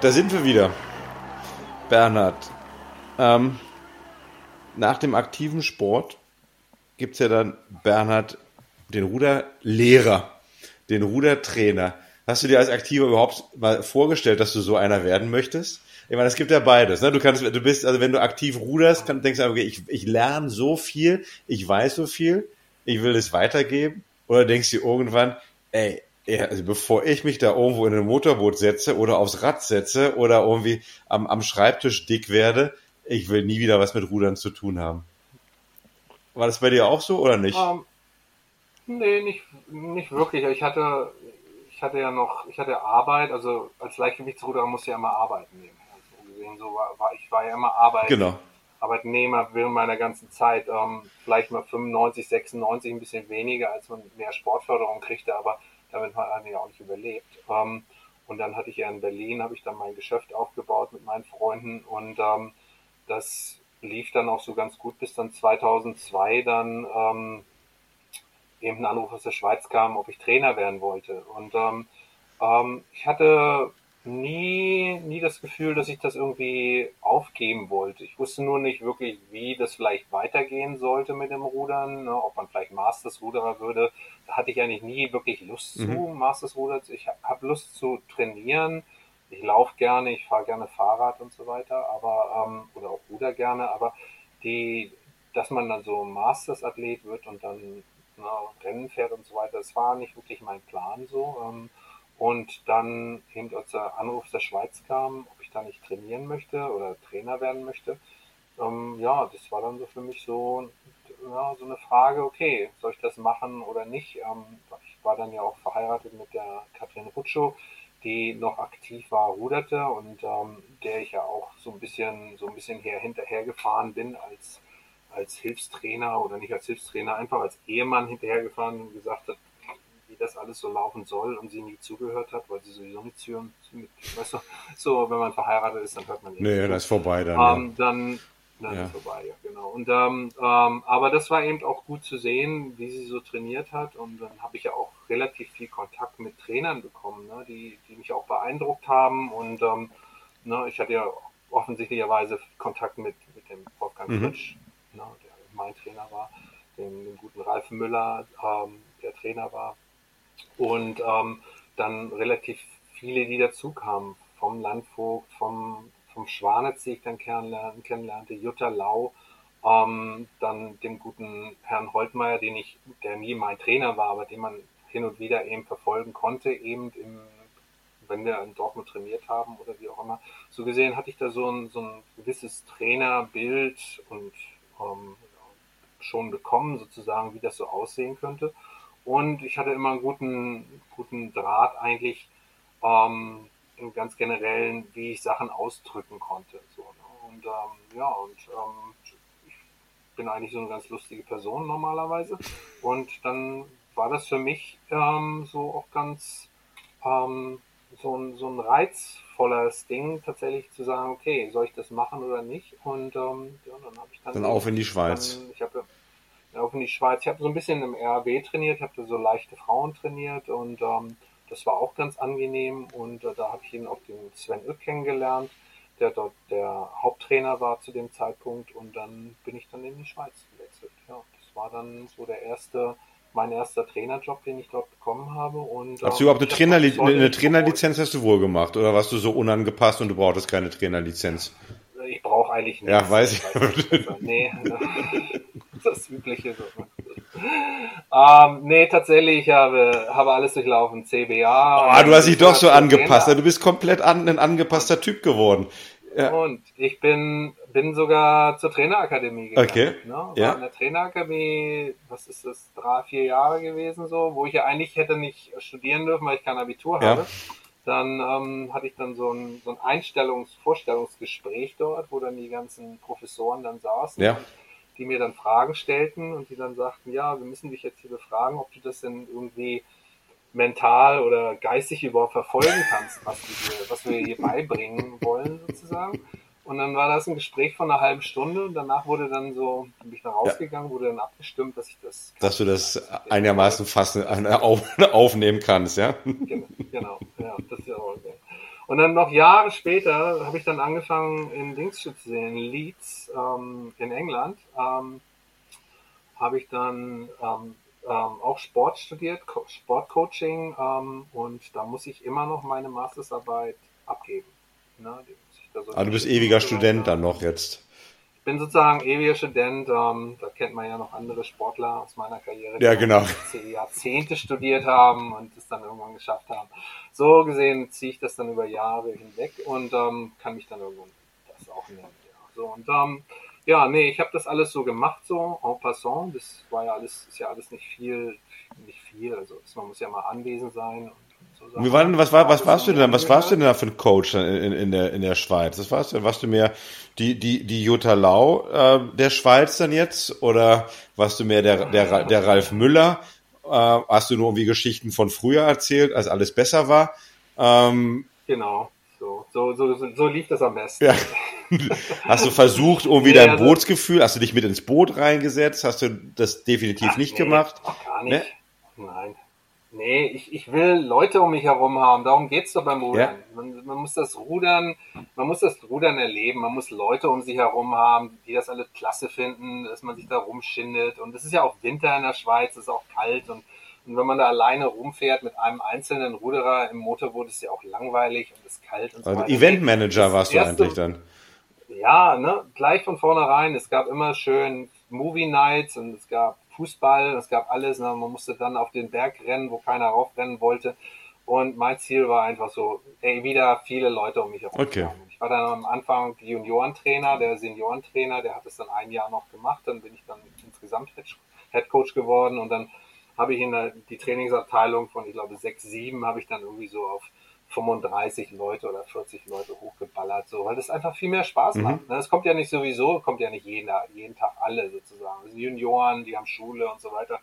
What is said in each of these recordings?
Da sind wir wieder. Bernhard. Ähm, nach dem aktiven Sport gibt es ja dann Bernhard, den Ruderlehrer, den Rudertrainer. Hast du dir als Aktiver überhaupt mal vorgestellt, dass du so einer werden möchtest? Ich meine, es gibt ja beides. Ne? Du kannst, du bist, also wenn du aktiv ruderst, kann, denkst du, okay, ich, ich lerne so viel, ich weiß so viel, ich will es weitergeben. Oder denkst du irgendwann, ey, also bevor ich mich da irgendwo in ein Motorboot setze oder aufs Rad setze oder irgendwie am, am Schreibtisch dick werde, ich will nie wieder was mit Rudern zu tun haben. War das bei dir auch so oder nicht? Ähm, nee, nicht, nicht wirklich. Ich hatte, ich hatte ja noch, ich hatte Arbeit, also als Leichtgewichtsruderer musste ich ja immer arbeiten nehmen. Also gesehen, so war, war, ich war ja immer Arbeit, Genau. Arbeitnehmer während meiner ganzen Zeit. Ähm, vielleicht mal 95, 96, ein bisschen weniger, als man mehr Sportförderung kriegte, aber damit hat man ja auch nicht überlebt. Ähm, und dann hatte ich ja in Berlin, habe ich dann mein Geschäft aufgebaut mit meinen Freunden und ähm, das lief dann auch so ganz gut, bis dann 2002 dann ähm, eben ein Anruf aus der Schweiz kam, ob ich Trainer werden wollte. Und ähm, ähm, ich hatte nie, nie das Gefühl, dass ich das irgendwie aufgeben wollte. Ich wusste nur nicht wirklich, wie das vielleicht weitergehen sollte mit dem Rudern, ne, ob man vielleicht Masters-Ruderer würde. Da hatte ich eigentlich nie wirklich Lust zu, Masters-Ruder. Ich habe Lust zu trainieren. Ich laufe gerne, ich fahre gerne Fahrrad und so weiter, aber ähm, oder auch Ruder gerne, aber die, dass man dann so Masters-Athlet wird und dann na, Rennen fährt und so weiter, das war nicht wirklich mein Plan so. Ähm, und dann eben als der Anruf der Schweiz kam, ob ich da nicht trainieren möchte oder Trainer werden möchte, ähm, ja, das war dann so für mich so, ja, so eine Frage, okay, soll ich das machen oder nicht? Ähm, ich war dann ja auch verheiratet mit der Katrin Rutschow, die noch aktiv war, ruderte und ähm, der ich ja auch so ein bisschen, so ein bisschen her, hinterher gefahren bin als, als Hilfstrainer oder nicht als Hilfstrainer, einfach als Ehemann hinterhergefahren und gesagt hat, das alles so laufen soll und sie nie zugehört hat, weil sie sowieso nicht zuhören. Mit, weißt du, so, wenn man verheiratet ist, dann hört man nicht Nee, das ist vorbei dann. Ähm, dann dann Ja. ist vorbei, ja, genau. Und ähm, ähm, aber das war eben auch gut zu sehen, wie sie so trainiert hat. Und dann habe ich ja auch relativ viel Kontakt mit Trainern bekommen, ne, die, die mich auch beeindruckt haben. Und ähm, ne, ich hatte ja offensichtlicherweise Kontakt mit, mit dem Wolfgang Mhm. Fritsch, ne, der mein Trainer war, dem, dem guten Ralf Müller, ähm, der Trainer war. Und ähm, dann relativ viele, die dazu kamen, vom Landvogt, vom, vom Schwanitz, die ich dann kennenlernte, kennenlernte Jutta Lau, ähm, dann dem guten Herrn Holtmeier, den ich, der nie mein Trainer war, aber den man hin und wieder eben verfolgen konnte, eben im, wenn wir in Dortmund trainiert haben oder wie auch immer. So gesehen hatte ich da so ein, so ein gewisses Trainerbild und ähm, schon bekommen, sozusagen, wie das so aussehen könnte. Und ich hatte immer einen guten, guten Draht eigentlich ähm, im ganz generellen, wie ich Sachen ausdrücken konnte. So, ne? Und ähm, ja, und ähm, ich bin eigentlich so eine ganz lustige Person normalerweise. Und dann war das für mich ähm, so auch ganz ähm, so, ein, so ein reizvolles Ding, tatsächlich zu sagen, okay, soll ich das machen oder nicht? Und ähm, ja, dann habe ich dann, Dann auf in die Schweiz. Dann, ich habe ja, auf in die Schweiz. Ich habe so ein bisschen im RAW trainiert, ich habe da so leichte Frauen trainiert und ähm, das war auch ganz angenehm. Und äh, da habe ich ihn auch den Sven Uck kennengelernt, der dort der Haupttrainer war zu dem Zeitpunkt. Und dann bin ich dann in die Schweiz gewechselt. Ja, das war dann so der erste, mein erster Trainerjob, den ich dort bekommen habe. Und, Hast du ähm, überhaupt eine, Trainerli eine nicht. Trainerlizenz hast du wohl gemacht oder warst du so unangepasst und du brauchtest keine Trainerlizenz? Ich brauche eigentlich nichts. Ja, weiß ich. nicht. nee, das Übliche. So. Ähm, nee, tatsächlich, ich habe, habe alles durchlaufen. CBA. Ah, du hast dich doch so Trainer. angepasst. Du bist komplett an, ein angepasster Typ geworden. Ja. Und ich bin, bin sogar zur Trainerakademie gegangen. Okay, Ne? War ja. in der Trainerakademie, was ist das, drei, vier Jahre gewesen so, wo ich ja eigentlich hätte nicht studieren dürfen, weil ich kein Abitur Ja. habe. Dann ähm, hatte ich dann so ein, so ein Einstellungs-, Vorstellungsgespräch dort, wo dann die ganzen Professoren dann saßen. Ja. Und die mir dann Fragen stellten und die dann sagten, ja, wir müssen dich jetzt hier befragen, ob du das denn irgendwie mental oder geistig überhaupt verfolgen kannst, was wir, hier, was wir hier beibringen wollen sozusagen. Und dann war das ein Gespräch von einer halben Stunde und danach wurde dann so, bin ich da rausgegangen, ja. wurde dann abgestimmt, dass ich das. Dass du das einigermaßen fast aufnehmen kannst, ja? Genau, genau. ja, das ist ja auch okay. Und dann noch Jahre später habe ich dann angefangen in Dings zu sehen, Leeds ähm, in England, ähm, habe ich dann ähm, ähm, auch Sport studiert, Co Sportcoaching ähm, und da muss ich immer noch meine Mastersarbeit abgeben. Ne? Ah, du bist ewiger Student dann noch jetzt. Ich bin sozusagen ewiger Student. Ähm, da kennt man ja noch andere Sportler aus meiner Karriere, die ja, genau. Jahrzehnte studiert haben und es dann irgendwann geschafft haben. So gesehen ziehe ich das dann über Jahre hinweg und ähm, kann mich dann irgendwann das auch nennen. Ja. So, und ähm, ja, nee, ich habe das alles so gemacht, so en passant. Das war ja alles, ist ja alles nicht viel, nicht viel. Also man muss ja mal anwesend sein. Und so Wie war denn, was war, was warst du denn, was warst du denn da für ein Coach in, in, in der, in der Schweiz? Das warst du, warst du mehr die, die, die Jutta Lau äh, der Schweiz dann jetzt? Oder warst du mehr der, der, der Ralf Müller? Äh, hast du nur irgendwie Geschichten von früher erzählt, als alles besser war? Ähm, genau. So, so, so, so lief das am besten. Ja. Hast du versucht, irgendwie nee, dein also, Bootsgefühl, hast du dich mit ins Boot reingesetzt? Hast du das definitiv ach, nicht nee, gemacht? Gar nicht. Nee? Nein. Nee, ich, ich will Leute um mich herum haben. Darum geht's doch beim Rudern. Ja. Man, man muss das Rudern, man muss das Rudern erleben. Man muss Leute um sich herum haben, die das alle klasse finden, dass man sich da rumschindet. Und es ist ja auch Winter in der Schweiz, es ist auch kalt und und wenn man da alleine rumfährt mit einem einzelnen Ruderer im Motorboot, ist ja auch langweilig und ist kalt und so also Eventmanager warst erste, du eigentlich dann. Ja, ne, gleich von vornherein. Es gab immer schön Movie Nights und es gab Fußball, es gab alles. Ne? Man musste dann auf den Berg rennen, wo keiner raufrennen wollte. Und mein Ziel war einfach so, ey, wieder viele Leute um mich herum. Okay. Ich war dann am Anfang Juniorentrainer, der Seniorentrainer, der hat es dann ein Jahr noch gemacht. Dann bin ich dann insgesamt Head Coach geworden und dann habe ich in der, die Trainingsabteilung von, ich glaube, sechs, sieben, habe ich dann irgendwie so auf 35 Leute oder 40 Leute hochgeballert, so, weil das einfach viel mehr Spaß mhm. macht. Ne? Es kommt ja nicht sowieso, kommt ja nicht jeden, jeden Tag alle sozusagen. Das sind Junioren, die haben Schule und so weiter.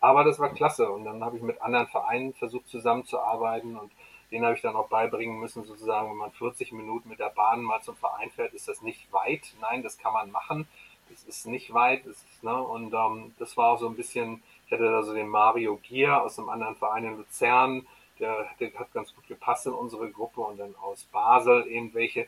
Aber das war klasse. Und dann habe ich mit anderen Vereinen versucht zusammenzuarbeiten und den habe ich dann auch beibringen müssen, sozusagen, wenn man 40 Minuten mit der Bahn mal zum Verein fährt, ist das nicht weit. Nein, das kann man machen. Das ist nicht weit. Das ist, ne? Und ähm, das war auch so ein bisschen, ich hatte da so den Mario Gier aus einem anderen Verein in Luzern, der, der hat ganz gut gepasst in unsere Gruppe und dann aus Basel eben welche,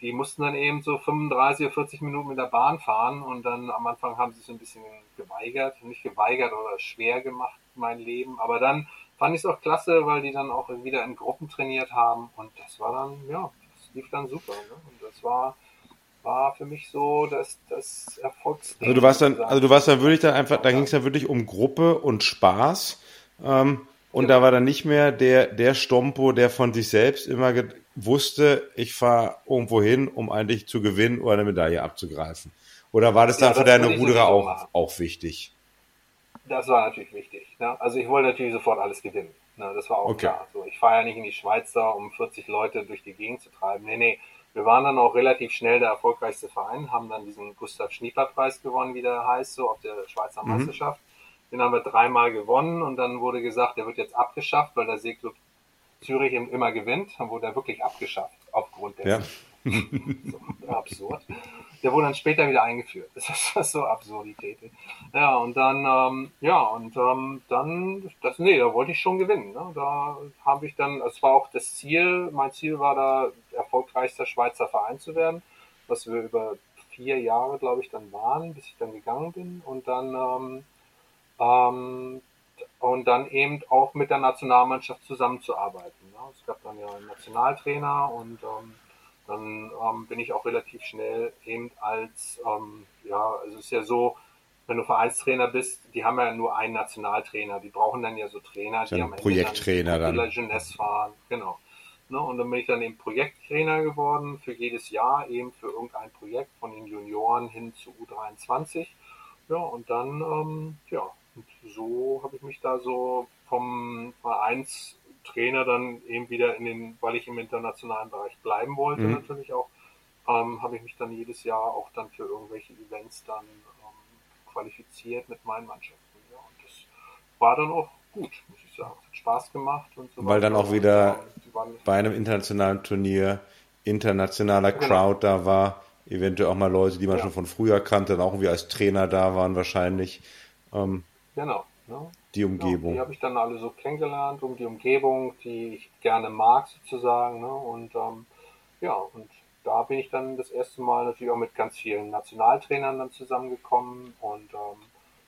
die mussten dann eben so 35 oder 40 Minuten mit der Bahn fahren und dann am Anfang haben sie sich ein bisschen geweigert, nicht geweigert oder schwer gemacht, mein Leben, aber dann fand ich es auch klasse, weil die dann auch wieder in Gruppen trainiert haben und das war dann, ja, das lief dann super ne? und das war war für mich so das, das Erfolgsding. Also du warst dann, also du warst dann wirklich dann einfach, da ging es ja wirklich um Gruppe und Spaß. Ähm, und da war dann nicht mehr der, der Stompo, der von sich selbst immer wusste, ich fahre irgendwo hin, um eigentlich zu gewinnen oder eine Medaille abzugreifen. Oder war das dann ja, für deine Ruderer auch, auch wichtig? Das war natürlich wichtig. Ne? Also ich wollte natürlich sofort alles gewinnen. Ne? Das war auch okay. klar. So, ich fahre ja nicht in die Schweiz da, um 40 Leute durch die Gegend zu treiben. Nee, nee. Wir waren dann auch relativ schnell der erfolgreichste Verein, haben dann diesen Gustav Schnieper Preis gewonnen, wie der heißt, so auf der Schweizer mhm. Den haben wir dreimal gewonnen und dann wurde gesagt, der wird jetzt abgeschafft, weil der Seeklub Zürich immer gewinnt. Dann wurde er wirklich abgeschafft aufgrund der. Ja. so absurd. Der wurde dann später wieder eingeführt. Das ist so Absurdität. Ja, und dann, ähm, ja, und ähm, dann, das, nee, da wollte ich schon gewinnen. Ne? Da habe ich dann, es war auch das Ziel, mein Ziel war da, erfolgreichster Schweizer Verein zu werden, was wir über vier Jahre, glaube ich, dann waren, bis ich dann gegangen bin. Und dann, ähm, ähm, und dann eben auch mit der Nationalmannschaft zusammenzuarbeiten. Ne? Es gab dann ja einen Nationaltrainer und ähm, dann ähm, bin ich auch relativ schnell eben als, ähm, ja, also es ist ja so, wenn du Vereinstrainer bist, die haben ja nur einen Nationaltrainer, die brauchen dann ja so Trainer, die am Projekttrainer dann, dann. Jeunesse fahren, genau. Ne, und dann bin ich dann eben Projekttrainer geworden für jedes Jahr, eben für irgendein Projekt von den Junioren hin zu U23. Ja, und dann, ähm, ja, und so habe ich mich da so vom Vereins Trainer dann eben wieder in den, weil ich im internationalen Bereich bleiben wollte, mhm. natürlich auch, ähm, habe ich mich dann jedes Jahr auch dann für irgendwelche Events dann ähm, qualifiziert mit meinen Mannschaften. Ja. Und das war dann auch gut, muss ich sagen. Hat Spaß gemacht und so Weil dann auch wieder bei einem internationalen Turnier internationaler genau. Crowd da war eventuell auch mal Leute, die man ja. schon von früher kannte, dann auch irgendwie als Trainer da waren wahrscheinlich. Ähm, genau. Ne? Die Umgebung. Ja, die habe ich dann alle so kennengelernt, um die Umgebung, die ich gerne mag sozusagen. Ne? Und ähm, ja, und da bin ich dann das erste Mal natürlich auch mit ganz vielen Nationaltrainern dann zusammengekommen und ähm,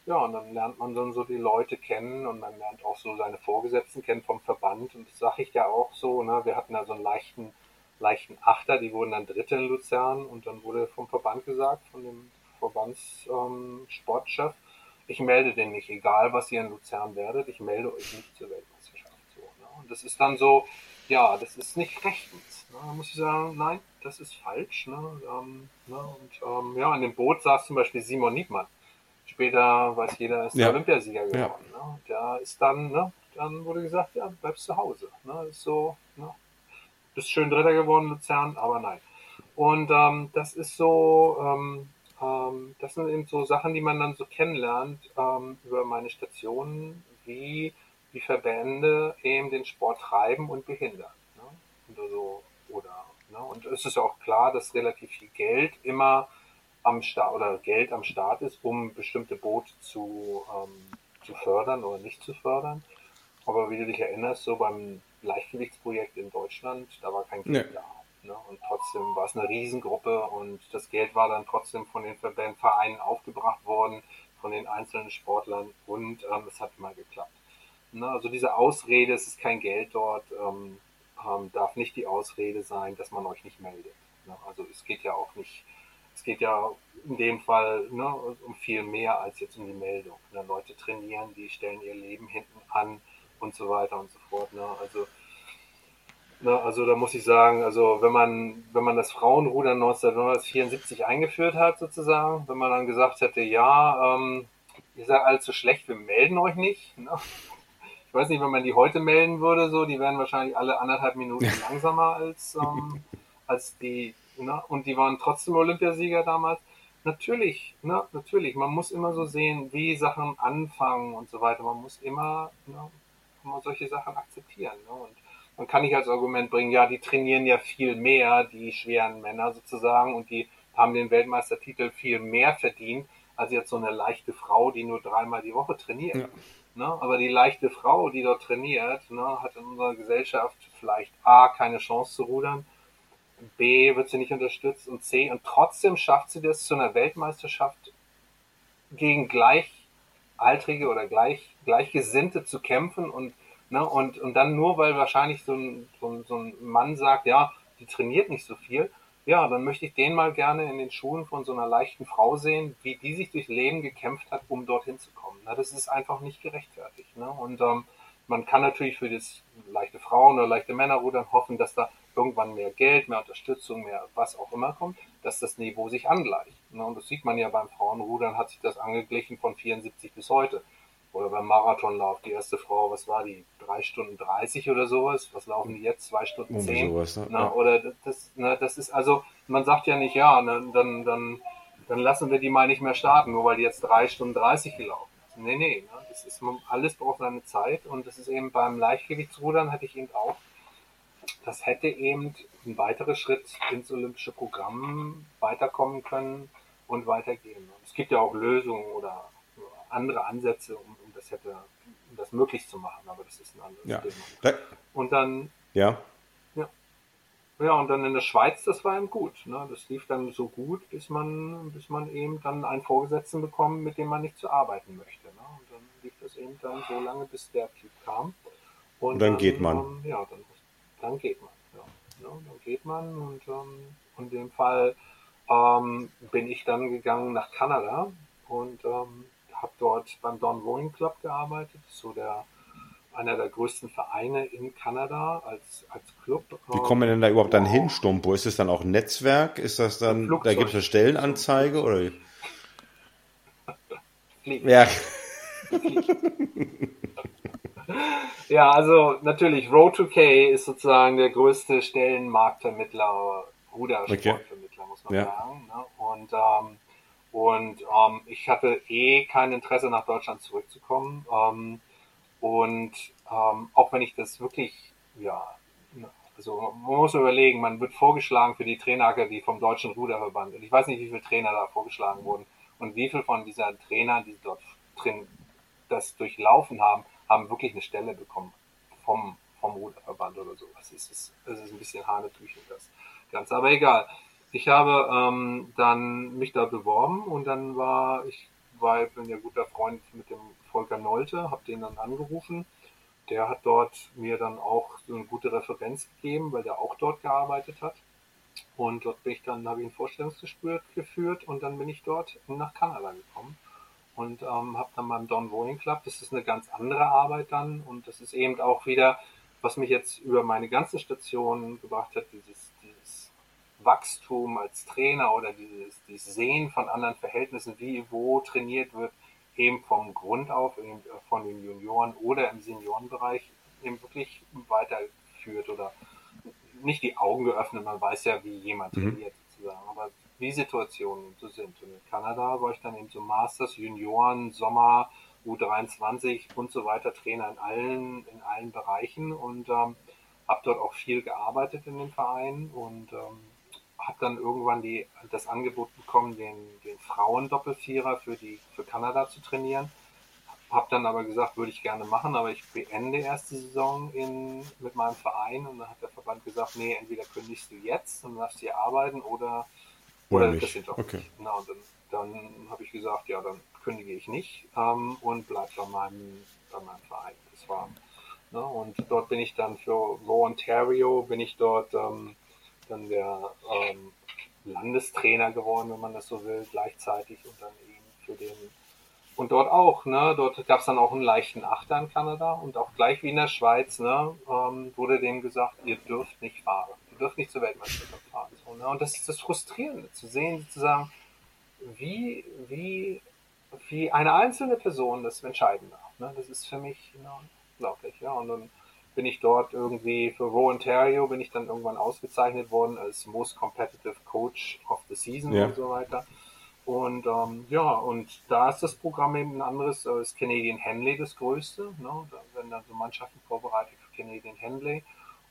ja, und dann lernt man dann so die Leute kennen und man lernt auch so seine Vorgesetzten kennen vom Verband und das sage ich ja auch so, ne, wir hatten da so einen leichten, leichten Achter, die wurden dann Dritte in Luzern und dann wurde vom Verband gesagt, von dem Verbandssportchef, ähm, ich melde den nicht, egal was ihr in Luzern werdet, ich melde euch nicht zur Weltmeisterschaft. So, ne? Und das ist dann so, ja, das ist nicht rechtens. Ne? Da muss ich sagen, nein, das ist falsch. Ne? Ähm, ne? Und ähm, ja, in dem Boot saß zum Beispiel Simon Niedmann. Später weiß jeder, ist der Olympiasieger geworden. Ja. Ne? Der ist dann, ne? dann wurde gesagt, ja, bleibst zu Hause. Ne? Ist so, ne? bist schön Dritter geworden, Luzern, aber nein. Und ähm, das ist so, ähm, ähm, das sind eben so Sachen, die man dann so kennenlernt ähm, über meine Stationen, wie die Verbände eben den Sport treiben und behindern. Ne? Und, also, oder, ne? und es ist ja auch klar, dass relativ viel Geld immer am Start oder Geld am Start ist, um bestimmte Boote zu, ähm, zu fördern oder nicht zu fördern. Aber wie du dich erinnerst, so beim Leichtgewichtsprojekt in Deutschland, da war kein Geld nee. da. Ne? Und trotzdem war es eine Riesengruppe und das Geld war dann trotzdem von den Vereinen aufgebracht worden, von den einzelnen Sportlern und ähm, es hat mal geklappt. Ne? Also diese Ausrede, es ist kein Geld dort, ähm, ähm, darf nicht die Ausrede sein, dass man euch nicht meldet. Ne? Also es geht ja auch nicht, es geht ja in dem Fall ne, um viel mehr als jetzt um die Meldung. Ne? Leute trainieren, die stellen ihr Leben hinten an und so weiter und so fort. Ne? Also Ne, also da muss ich sagen, also wenn man, wenn man das Frauenrudern 1974 eingeführt hat, sozusagen, wenn man dann gesagt hätte, ja, ähm, ihr seid allzu schlecht, wir melden euch nicht. Ne? Ich weiß nicht, wenn man die heute melden würde, so, die wären wahrscheinlich alle anderthalb Minuten langsamer als, ähm, als die, ne? und die waren trotzdem Olympiasieger damals. Natürlich, ne, natürlich, man muss immer so sehen, wie Sachen anfangen und so weiter. Man muss immer, ne, immer solche Sachen akzeptieren. Ne? Und man kann nicht als Argument bringen, ja, die trainieren ja viel mehr, die schweren Männer sozusagen, und die haben den Weltmeistertitel viel mehr verdient, als jetzt so eine leichte Frau, die nur dreimal die Woche trainiert. Ja. Ne? Aber die leichte Frau, die dort trainiert, ne, hat in unserer Gesellschaft vielleicht A, keine Chance zu rudern, B, wird sie nicht unterstützt und C, und trotzdem schafft sie das zu einer Weltmeisterschaft gegen Gleichaltrige oder gleich, Gleichgesinnte zu kämpfen und Ne? Und, und dann nur, weil wahrscheinlich so ein, so, ein, so ein Mann sagt, ja, die trainiert nicht so viel, ja, dann möchte ich den mal gerne in den Schuhen von so einer leichten Frau sehen, wie die sich durch Leben gekämpft hat, um dorthin zu kommen. Na, das ist einfach nicht gerechtfertigt. Ne? Und ähm, man kann natürlich für das leichte Frauen oder leichte Männerrudern hoffen, dass da irgendwann mehr Geld, mehr Unterstützung, mehr was auch immer kommt, dass das Niveau sich angleicht. Ne? Und das sieht man ja beim Frauenrudern, hat sich das angeglichen von 74 bis heute oder beim Marathonlauf, die erste Frau, was war die? Drei Stunden 30 oder sowas? Was laufen die jetzt? Zwei Stunden zehn? Sowas, ne? Na, oder das, na, das ist also, man sagt ja nicht, ja, ne, dann, dann, dann lassen wir die mal nicht mehr starten, nur weil die jetzt drei Stunden 30 gelaufen sind. Nee, nee, ne, das ist, alles braucht seine Zeit und das ist eben beim Leichtgewichtsrudern hatte ich eben auch, das hätte eben ein weiterer Schritt ins olympische Programm weiterkommen können und weitergehen. Es gibt ja auch Lösungen oder andere Ansätze, um das hätte, um das möglich zu machen, aber das ist ein anderes ja. Thema. Und dann, ja. ja. Ja, und dann in der Schweiz, das war eben gut. Ne? Das lief dann so gut, bis man, bis man eben dann einen Vorgesetzten bekommt, mit dem man nicht zu arbeiten möchte. Ne? Und dann lief das eben dann so lange, bis der Typ kam. Und, und dann, dann, geht man. Ähm, ja, dann, dann geht man. Ja. Ne? Dann geht man und ähm, in dem Fall ähm, bin ich dann gegangen nach Kanada und ähm, habe dort beim Don Rowing Club gearbeitet, so der einer der größten Vereine in Kanada als, als Club. Wie kommen wir denn da überhaupt dann hin, Stumpo? Ist es dann auch ein Netzwerk? Ist das dann, Flugzeug. da gibt es eine Stellenanzeige oder? Fliegen. Ja. ja, also natürlich, Road2K ist sozusagen der größte Stellenmarktvermittler, Rudersportvermittler, okay. muss man ja. sagen. Ne? Und ähm, und ähm, ich hatte eh kein Interesse, nach Deutschland zurückzukommen. Ähm, und ähm, auch wenn ich das wirklich, ja, Also man muss überlegen, man wird vorgeschlagen für die Trainerakademie vom Deutschen Ruderverband. Und ich weiß nicht, wie viele Trainer da vorgeschlagen wurden und wie viele von dieser Trainer, die dort drin das durchlaufen haben, haben wirklich eine Stelle bekommen vom, vom Ruderverband oder so. Das ist, das ist ein bisschen Hanebüchen das Ganze. Aber egal. Ich habe ähm, dann mich da beworben und dann war ich, war, bin ja guter Freund mit dem Volker Nolte, habe den dann angerufen. Der hat dort mir dann auch so eine gute Referenz gegeben, weil der auch dort gearbeitet hat. Und dort bin ich dann, habe ich ein Vorstellungsgespräch geführt und dann bin ich dort nach Kanada gekommen und ähm, habe dann beim Don Rowing Club, das ist eine ganz andere Arbeit dann und das ist eben auch wieder, was mich jetzt über meine ganzen Stationen gebracht hat, dieses Wachstum als Trainer oder dieses, dieses Sehen von anderen Verhältnissen, wie wo trainiert wird, eben vom Grund auf, eben von den Junioren oder im Seniorenbereich eben wirklich weiterführt oder nicht die Augen geöffnet, man weiß ja, wie jemand mhm. trainiert sozusagen, aber wie Situationen so sind. Und in Kanada war ich dann eben so Masters, Junioren, Sommer, U23 und so weiter, Trainer in allen, in allen Bereichen und ähm, habe dort auch viel gearbeitet in den Vereinen und ähm, habe dann irgendwann die, das Angebot bekommen, den, den Frauen-Doppelvierer für, die, für Kanada zu trainieren. Habe dann aber gesagt, würde ich gerne machen, aber ich beende erst die Saison in, mit meinem Verein und dann hat der Verband gesagt, nee, entweder kündigst du jetzt und darfst hier arbeiten oder, oder, oder das doch okay. nicht. und dann, dann habe ich gesagt, ja, dann kündige ich nicht ähm, und bleibe bei meinem, bei meinem Verein. Das war, ne, und dort bin ich dann für Raw Ontario, bin ich dort ähm, dann der ähm, Landestrainer geworden, wenn man das so will, gleichzeitig und dann eben für den und dort auch, ne, dort gab es dann auch einen leichten Achter in Kanada und auch gleich wie in der Schweiz, ne, ähm, wurde denen gesagt, ihr dürft nicht fahren, ihr dürft nicht zur Weltmeisterschaft fahren. So, ne? Und das ist das Frustrierende, zu sehen, sozusagen, wie, wie, wie eine einzelne Person das entscheiden darf. Ne? Das ist für mich ne, unglaublich, ja. Und dann bin ich dort irgendwie für Raw Ontario bin ich dann irgendwann ausgezeichnet worden als Most Competitive Coach of the Season ja. und so weiter. Und ähm, ja, und da ist das Programm eben ein anderes, äh, ist Canadian Henley das größte. Ne? Da werden dann so Mannschaften vorbereitet für Canadian Henley.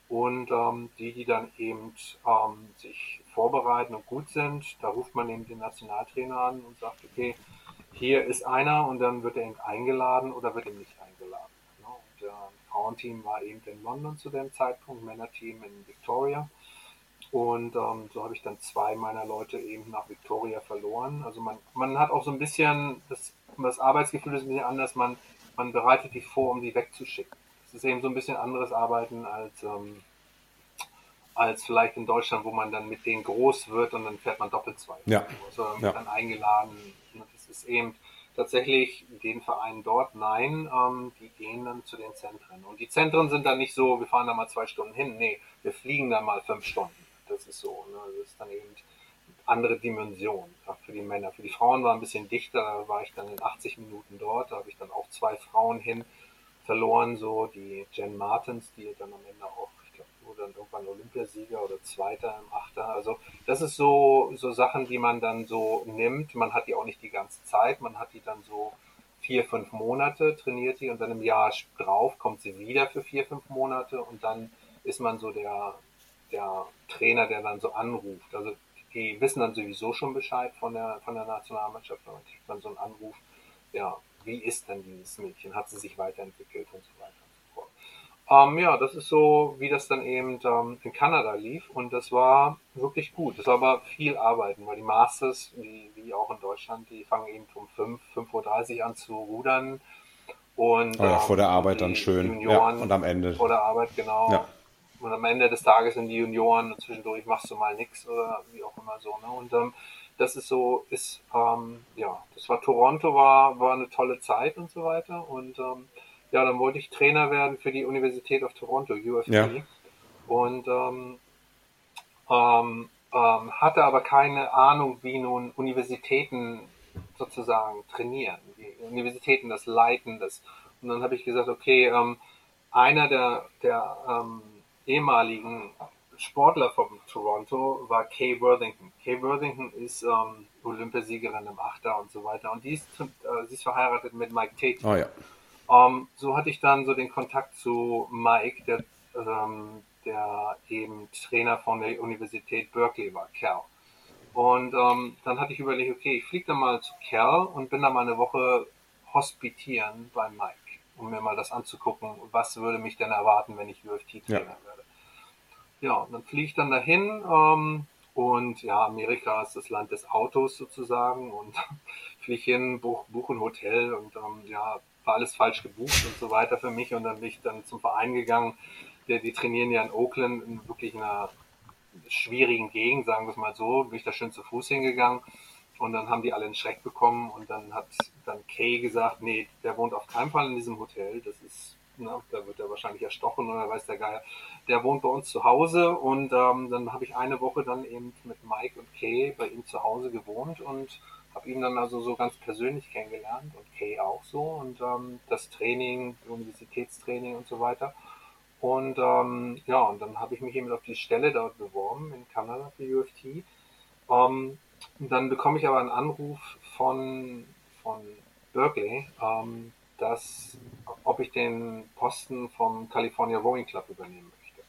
Und ähm, die, die dann eben ähm, sich vorbereiten und gut sind, da ruft man eben den Nationaltrainer an und sagt, okay, hier ist einer und dann wird er eben eingeladen oder wird er nicht eingeladen. Ne? Und der Frauenteam war eben in London zu dem Zeitpunkt, Männerteam in Victoria. Und ähm, so habe ich dann zwei meiner Leute eben nach Victoria verloren. Also man, man hat auch so ein bisschen, das, das Arbeitsgefühl ist ein bisschen anders, man, man bereitet die vor, um die wegzuschicken. Es ist eben so ein bisschen anderes Arbeiten als, ähm, als vielleicht in Deutschland, wo man dann mit denen groß wird und dann fährt man doppelt zwei. Ja. Also ja. dann eingeladen. Das ist eben, tatsächlich den Vereinen dort, nein, ähm, die gehen dann zu den Zentren. Und die Zentren sind dann nicht so, wir fahren da mal zwei Stunden hin, nee, wir fliegen da mal fünf Stunden. Das ist so, ne? das ist dann eben andere Dimension auch für die Männer. Für die Frauen war ein bisschen dichter, da war ich dann in 80 Minuten dort, da habe ich dann auch zwei Frauen hin verloren, so die Jen Martins, die dann am Ende auch wurde dann irgendwann Olympiasieger oder Zweiter im Achter. Also das ist so, so Sachen, die man dann so nimmt. Man hat die auch nicht die ganze Zeit, man hat die dann so vier, fünf Monate, trainiert die und dann im Jahr drauf kommt sie wieder für vier, fünf Monate und dann ist man so der, der Trainer, der dann so anruft. Also die wissen dann sowieso schon Bescheid von der, von der Nationalmannschaft und dann so einen Anruf, ja, wie ist denn dieses Mädchen? Hat sie sich weiterentwickelt und so weiter. Ähm, ja, das ist so, wie das dann eben ähm, in Kanada lief und das war wirklich gut. Das war aber viel Arbeiten, weil die Masters, wie, wie auch in Deutschland, die fangen eben um 5, 5.30 Uhr an zu rudern. Und, oh ja, ähm, vor der Arbeit dann schön. Junioren, ja, und am Ende. Vor der Arbeit, genau. Ja. Und am Ende des Tages sind die Junioren und zwischendurch machst du mal nichts oder wie auch immer so. Ne? Und ähm, das ist so, ist, ähm, ja, das war Toronto, war, war eine tolle Zeit und so weiter. Und ähm, ja, dann wollte ich Trainer werden für die Universität of Toronto, UFT. Ja. Und ähm, ähm, ähm, hatte aber keine Ahnung, wie nun Universitäten sozusagen trainieren, wie Universitäten das leiten. Das. Und dann habe ich gesagt, okay, ähm, einer der, der ähm, ehemaligen Sportler von Toronto war Kay Worthington. Kay Worthington ist ähm, Olympiasiegerin im Achter und so weiter. Und die ist, äh, sie ist verheiratet mit Mike Tate. Oh ja. Um, ähm, so hatte ich dann so den Kontakt zu Mike, der, ähm, der eben Trainer von der Universität Berkeley war, Cal. Und ähm, dann hatte ich überlegt, okay, ich fliege dann mal zu Cal und bin dann mal eine Woche hospitieren bei Mike, um mir mal das anzugucken, was würde mich denn erwarten, wenn ich UFT-Trainer ja. werde. Ja, und dann fliege ich dann dahin ähm, und ja, Amerika ist das Land des Autos sozusagen und fliege hin, buch, buche ein Hotel und ähm, ja, alles falsch gebucht und so weiter für mich. Und dann bin ich dann zum Verein gegangen. Die, die trainieren ja in Oakland in wirklich einer schwierigen Gegend, sagen wir es mal so, bin ich da schön zu Fuß hingegangen. Und dann haben die alle einen Schreck bekommen. Und dann hat dann Kay gesagt, nee, der wohnt auf keinen Fall in diesem Hotel, das ist na, da wird er wahrscheinlich erstochen oder weiß der Geier. Der wohnt bei uns zu Hause. Und ähm, dann habe ich eine Woche dann eben mit Mike und Kay bei ihm zu Hause gewohnt. Und habe ihn dann also so ganz persönlich kennengelernt und Kay auch so und ähm, das Training, Universitätstraining und so weiter. Und ähm, ja, und dann habe ich mich eben auf die Stelle dort beworben in Kanada für UFT. Ähm, dann bekomme ich aber einen Anruf von, von Berkeley, ähm, dass, ob ich den Posten vom California Rowing Club übernehmen möchte.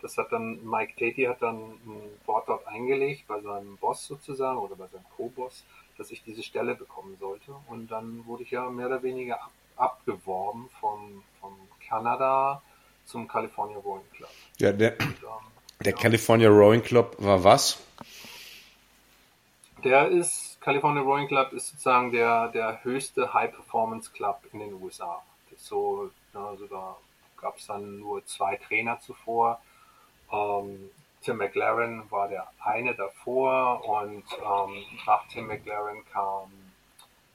Das hat dann, Mike Tatey hat dann ein Wort dort eingelegt bei seinem Boss sozusagen oder bei seinem Co-Boss, dass ich diese Stelle bekommen sollte. Und dann wurde ich ja mehr oder weniger ab, abgeworben vom, vom Kanada zum California Rowing Club. Ja, der, Und, ähm, der ja. California Rowing Club war was? Der ist California Rowing Club ist sozusagen der, der höchste High-Performance Club in den USA. So, also da gab es dann nur zwei Trainer zuvor. Ähm, Tim McLaren war der eine davor und ähm, nach Tim McLaren kam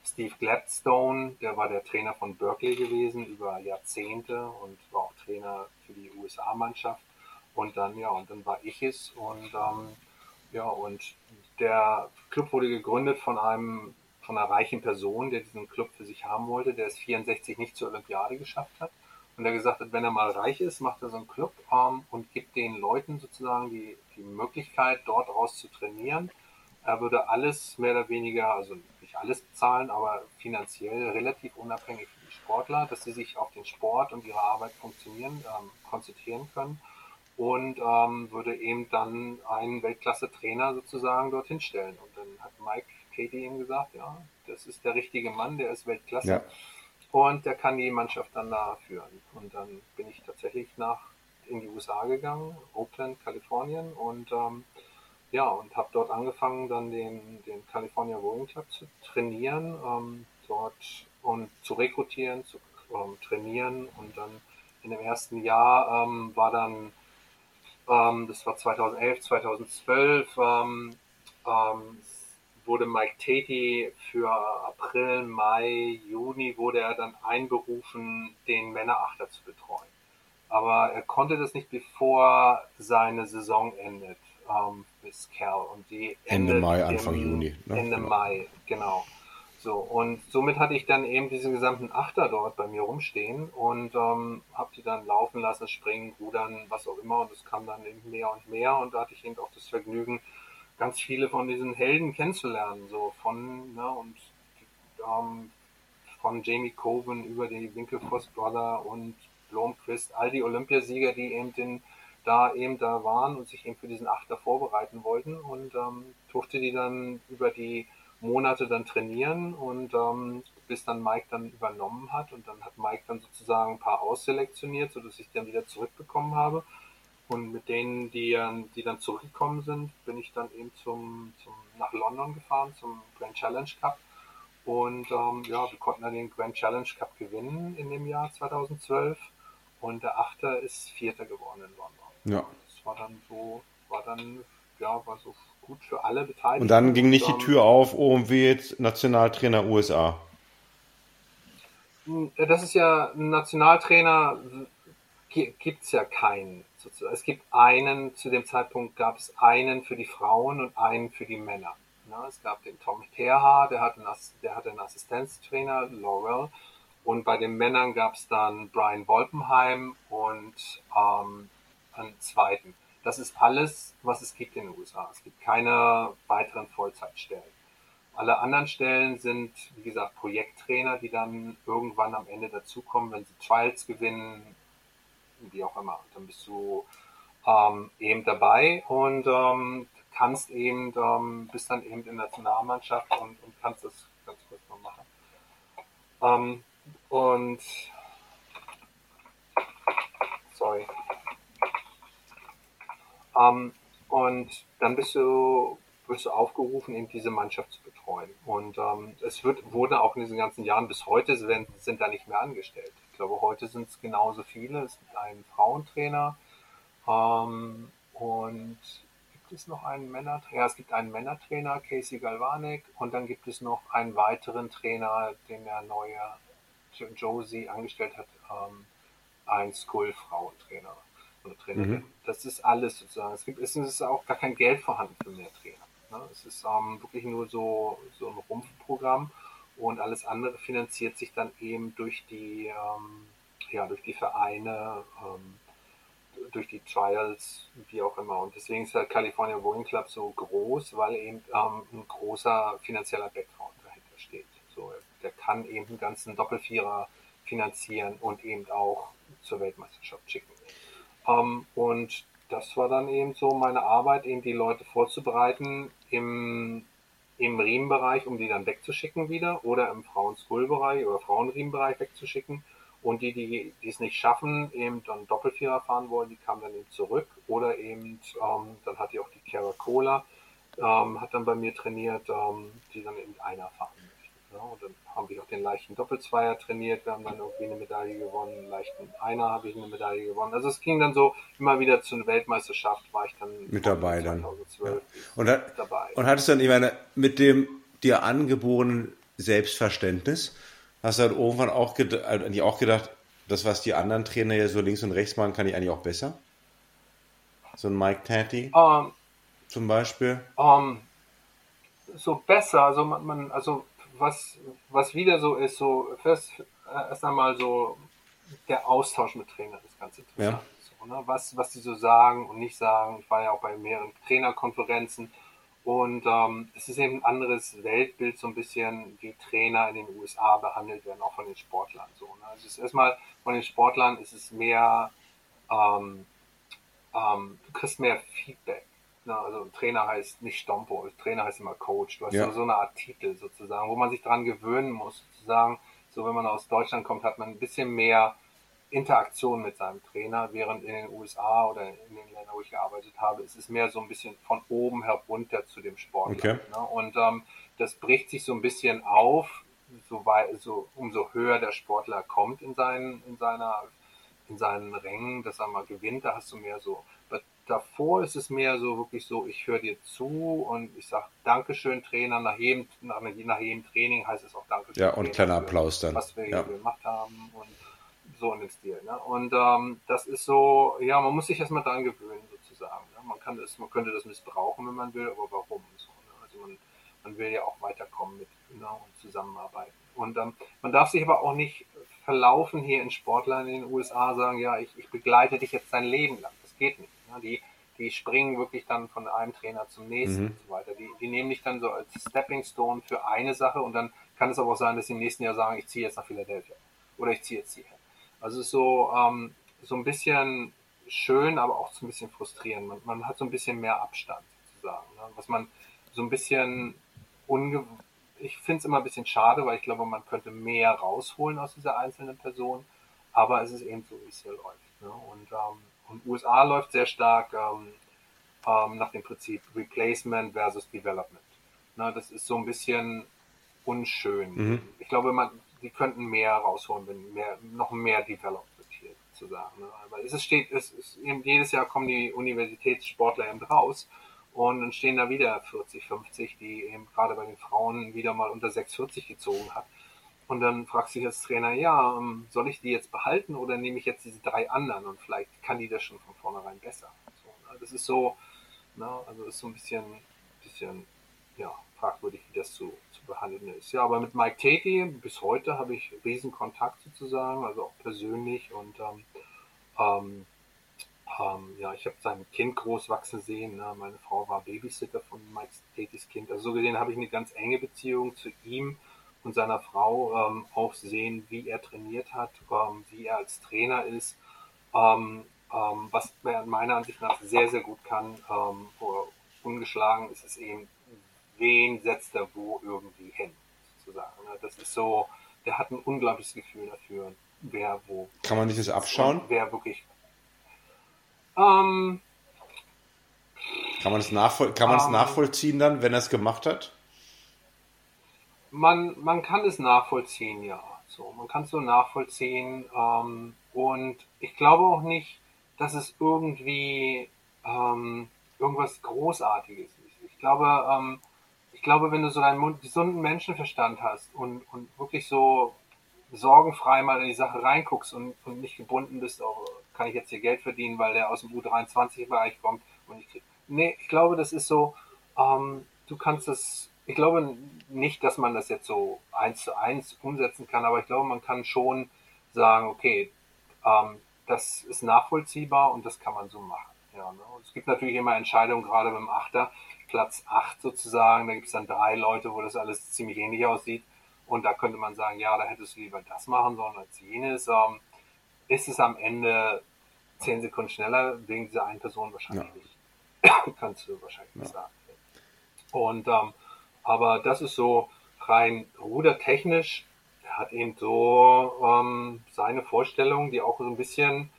Steve Gladstone, der war der Trainer von Berkeley gewesen über Jahrzehnte und war auch Trainer für die USA-Mannschaft. Und dann, ja, und dann war ich es und ähm, ja, und der Club wurde gegründet von einem von einer reichen Person, der diesen Club für sich haben wollte, der es 64 nicht zur Olympiade geschafft hat. Und der gesagt hat, wenn er mal reich ist, macht er so einen Club ähm, und gibt den Leuten sozusagen die, die Möglichkeit, dort raus zu trainieren. Er würde alles mehr oder weniger, also nicht alles bezahlen, aber finanziell relativ unabhängig für die Sportler, dass sie sich auf den Sport und ihre Arbeit funktionieren, ähm, konzentrieren können und ähm, würde eben dann einen Weltklasse-Trainer sozusagen dorthin stellen. Und dann hat Mike Katie ihm gesagt, ja, das ist der richtige Mann, der ist Weltklasse ja. Und der kann die Mannschaft dann da führen. Und dann bin ich tatsächlich nach in die USA gegangen, Oakland, Kalifornien und ähm, ja, und habe dort angefangen, dann den, den California Rowing Club zu trainieren, ähm, dort und zu rekrutieren, zu ähm, trainieren und dann in dem ersten Jahr ähm, war dann ähm, das war 2011, 2012, ähm, ähm, wurde Mike Tatey für April, Mai, Juni wurde er dann einberufen, den Männerachter zu betreuen. Aber er konnte das nicht, bevor seine Saison endet, ähm, bis Cal. Und die Ende Mai, Anfang Juni. Ne? Ende genau. Mai, genau. So, und somit hatte ich dann eben diesen gesamten Achter dort bei mir rumstehen und ähm, habe die dann laufen lassen, springen, rudern, was auch immer. Und es kam dann eben mehr und mehr. Und da hatte ich eben auch das Vergnügen, ganz viele von diesen Helden kennenzulernen. So von, ne, und ähm, von Jamie Coven über die Winkelfoss Brother und Blomqvist, all die Olympiasieger, die eben den, da eben da waren und sich eben für diesen Achter vorbereiten wollten und ähm, durfte die dann über die Monate dann trainieren und ähm, bis dann Mike dann übernommen hat und dann hat Mike dann sozusagen ein paar ausselektioniert, sodass ich dann wieder zurückbekommen habe. Und mit denen, die, die dann zurückgekommen sind, bin ich dann eben zum, zum nach London gefahren zum Grand Challenge Cup. Und ähm, ja, wir konnten dann den Grand Challenge Cup gewinnen in dem Jahr 2012. Und der Achter ist Vierter geworden in London. Ja. Das war dann so, war dann, ja, war so gut für alle Beteiligten. Und dann ging nicht die Tür auf, OMW jetzt Nationaltrainer USA. Hm, das ist ja ein Nationaltrainer, gibt es ja keinen. Es gibt einen, zu dem Zeitpunkt gab es einen für die Frauen und einen für die Männer. Es gab den Tom Terha, der hatte, einen, der einen Assistenztrainer, Laurel. Und bei den Männern gab es dann Brian Wolpenheim und ähm, einen zweiten. Das ist alles, was es gibt in den USA. Es gibt keine weiteren Vollzeitstellen. Alle anderen Stellen sind, wie gesagt, Projekttrainer, die dann irgendwann am Ende dazukommen, wenn sie Trials gewinnen, wie auch immer. Dann bist du ähm, eben dabei und ähm, kannst eben, ähm, bist dann eben in der Nationalmannschaft und, und kannst das ganz kurz mal machen. Ähm, und sorry. Ähm, und dann bist du, wirst du aufgerufen, eben diese Mannschaft zu betreuen. Und ähm, es wird, wurde auch in diesen ganzen Jahren bis heute sind, sind da nicht mehr angestellt. Ich glaube, heute sind es genauso viele. Es gibt einen Frauentrainer ähm, und gibt es noch einen Männertrainer? Ja, es gibt einen Männertrainer, Casey Galvanik, und dann gibt es noch einen weiteren Trainer, den der neue Josie angestellt hat, ähm, ein Skull-Frauentrainer oder Trainerin. Mhm. Das ist alles sozusagen. Es gibt es ist auch gar kein Geld vorhanden für mehr Trainer. Ne? Es ist ähm, wirklich nur so, so ein Rumpfprogramm und alles andere finanziert sich dann eben durch die, ähm, ja, durch die Vereine, ähm, durch die Trials, wie auch immer. Und deswegen ist der California Rowing Club so groß, weil eben ähm, ein großer finanzieller Background dahinter steht. So, der kann eben einen ganzen Doppelvierer finanzieren und eben auch zur Weltmeisterschaft schicken. Ähm, und das war dann eben so meine Arbeit, eben die Leute vorzubereiten im, im Riemenbereich, um die dann wegzuschicken wieder oder im Frauen-School-Bereich oder Frauenriemenbereich wegzuschicken. Und die, die, die es nicht schaffen, eben dann Doppelvierer fahren wollen, die kamen dann eben zurück. Oder eben, ähm, dann hatte ich auch die Cara Cola, ähm, hat dann bei mir trainiert, ähm, die dann eben einer fahren. Ja, und dann haben wir auch den leichten Doppelzweier trainiert, wir haben dann irgendwie eine Medaille gewonnen, leichten Einer habe ich eine Medaille gewonnen. Also es ging dann so immer wieder zu einer Weltmeisterschaft, war ich dann mit dabei 2012 dann. Ja. Und, hat, dabei. und hattest dann, ich meine, mit dem dir angeborenen Selbstverständnis, hast du dann irgendwann auch, ged also auch gedacht, das, was die anderen Trainer ja so links und rechts machen, kann ich eigentlich auch besser? So ein Mike Tatty um, ähm, zum Beispiel? Um, ähm, so besser, also man, man, also was, was wieder so ist, so first, äh, erst einmal so der Austausch mit Trainern ist ganz interessant. Ja. So, ne? was, was die so sagen und nicht sagen. Ich war ja auch bei mehreren Trainerkonferenzen und ähm, es ist eben ein anderes Weltbild, so ein bisschen, wie Trainer in den USA behandelt werden, auch von den Sportlern. So, ne? Also es ist erstmal von den Sportlern ist es mehr, ähm, ähm, du kriegst mehr Feedback. Ne? Also Trainer heißt nicht Stompo, Trainer heißt immer Coach. Du hast ja. so eine Art Titel sozusagen, wo man sich dran gewöhnen muss, sozusagen. So, wenn man aus Deutschland kommt, hat man ein bisschen mehr Interaktion mit seinem Trainer, während in den USA oder in den Ländern, wo ich gearbeitet habe, ist es mehr so ein bisschen von oben herunter zu dem Sportler. Okay. Ne? Und ähm, das bricht sich so ein bisschen auf, so weit, so, umso höher der Sportler kommt in seinen, in seiner, in seinen Rängen, dass er mal gewinnt, da hast du mehr so. Davor ist es mehr so wirklich so, ich höre dir zu und ich sage Dankeschön, Trainer, nach jedem, nach, nach jedem Training heißt es auch Dankeschön. Ja, und Trainer, kleiner Applaus dann. Was wir ja. hier gemacht haben und so in den Stil. Ne? Und ähm, das ist so, ja, man muss sich erstmal daran gewöhnen, sozusagen. Ne? Man kann das, man könnte das missbrauchen, wenn man will, aber warum? So, ne? Also man, man will ja auch weiterkommen mit ne? und zusammenarbeiten. Und ähm, man darf sich aber auch nicht verlaufen hier in Sportlern in den USA, sagen, ja, ich, ich begleite dich jetzt dein Leben lang. Das geht nicht. Ne? Die, die springen wirklich dann von einem Trainer zum nächsten mhm. und so weiter. Die, die nehmen dich dann so als Stepping Stone für eine Sache und dann kann es aber auch sein, dass sie im nächsten Jahr sagen, ich ziehe jetzt nach Philadelphia oder ich ziehe jetzt hierher. Also es ist so, ähm, so ein bisschen schön, aber auch so ein bisschen frustrierend. Man, man hat so ein bisschen mehr Abstand sozusagen. Ne? Was man so ein bisschen unge ich finde es immer ein bisschen schade, weil ich glaube, man könnte mehr rausholen aus dieser einzelnen Person. Aber es ist eben so, wie es hier läuft. Ne? Und, ähm, und USA läuft sehr stark ähm, ähm, nach dem Prinzip Replacement versus Development. Ne? Das ist so ein bisschen unschön. Mhm. Ich glaube, man, die könnten mehr rausholen, wenn mehr, noch mehr developed wird hier sozusagen. Ne? Aber es steht, es ist, jedes Jahr kommen die Universitätssportler eben raus und dann stehen da wieder 40, 50, die eben gerade bei den Frauen wieder mal unter 640 gezogen hat. Und dann fragst du dich als Trainer, ja, ähm, soll ich die jetzt behalten oder nehme ich jetzt diese drei anderen und vielleicht kann die das schon von vornherein besser. So, ne? Das ist so, ne? also ist so ein bisschen, bisschen ja, fragwürdig, wie das zu, zu behandeln ist. Ja, aber mit Mike Tatey bis heute habe ich riesen Kontakt sozusagen, also auch persönlich und ähm, ähm, ähm, ja, ich habe sein Kind groß wachsen sehen. Ne? Meine Frau war Babysitter von Mike Tateys Kind. Also so gesehen habe ich eine ganz enge Beziehung zu ihm und seiner Frau. Ähm, auch sehen, wie er trainiert hat, ähm, wie er als Trainer ist. Ähm, ähm, was meiner Ansicht nach sehr, sehr gut kann, ähm, ungeschlagen ist es eben, wen setzt er wo irgendwie hin, sozusagen. Ne? Das ist so, der hat ein unglaubliches Gefühl dafür, wer wo. Kann man nicht das abschauen? Wer wirklich. Ähm, kann man es nachvoll kann ähm, nachvollziehen dann, wenn er es gemacht hat? Man, man kann es nachvollziehen, ja. So, man kann es so nachvollziehen. Ähm, und ich glaube auch nicht, dass es irgendwie ähm, irgendwas Großartiges ist. Ich glaube, ähm, ich glaube, wenn du so einen gesunden Menschenverstand hast und, und wirklich so sorgenfrei mal in die Sache reinguckst und, und nicht gebunden bist, auch kann ich jetzt hier Geld verdienen, weil der aus dem U23-Bereich kommt und ich krieg, nee, ich glaube, das ist so, ähm, du kannst es, ich glaube nicht, dass man das jetzt so eins zu eins umsetzen kann, aber ich glaube, man kann schon sagen, okay, ähm, das ist nachvollziehbar und das kann man so machen. Ja, ne? Es gibt natürlich immer Entscheidungen, gerade beim Achter, Platz 8 sozusagen, da gibt es dann drei Leute, wo das alles ziemlich ähnlich aussieht. Und da könnte man sagen, ja, da hättest du lieber das machen sollen als jenes. Ähm, ist es am Ende zehn Sekunden schneller wegen dieser einen Person wahrscheinlich ja. nicht. Kannst du wahrscheinlich nicht sagen. Und ähm, aber das ist so rein rudertechnisch. Er hat eben so ähm, seine Vorstellungen, die auch so ein bisschen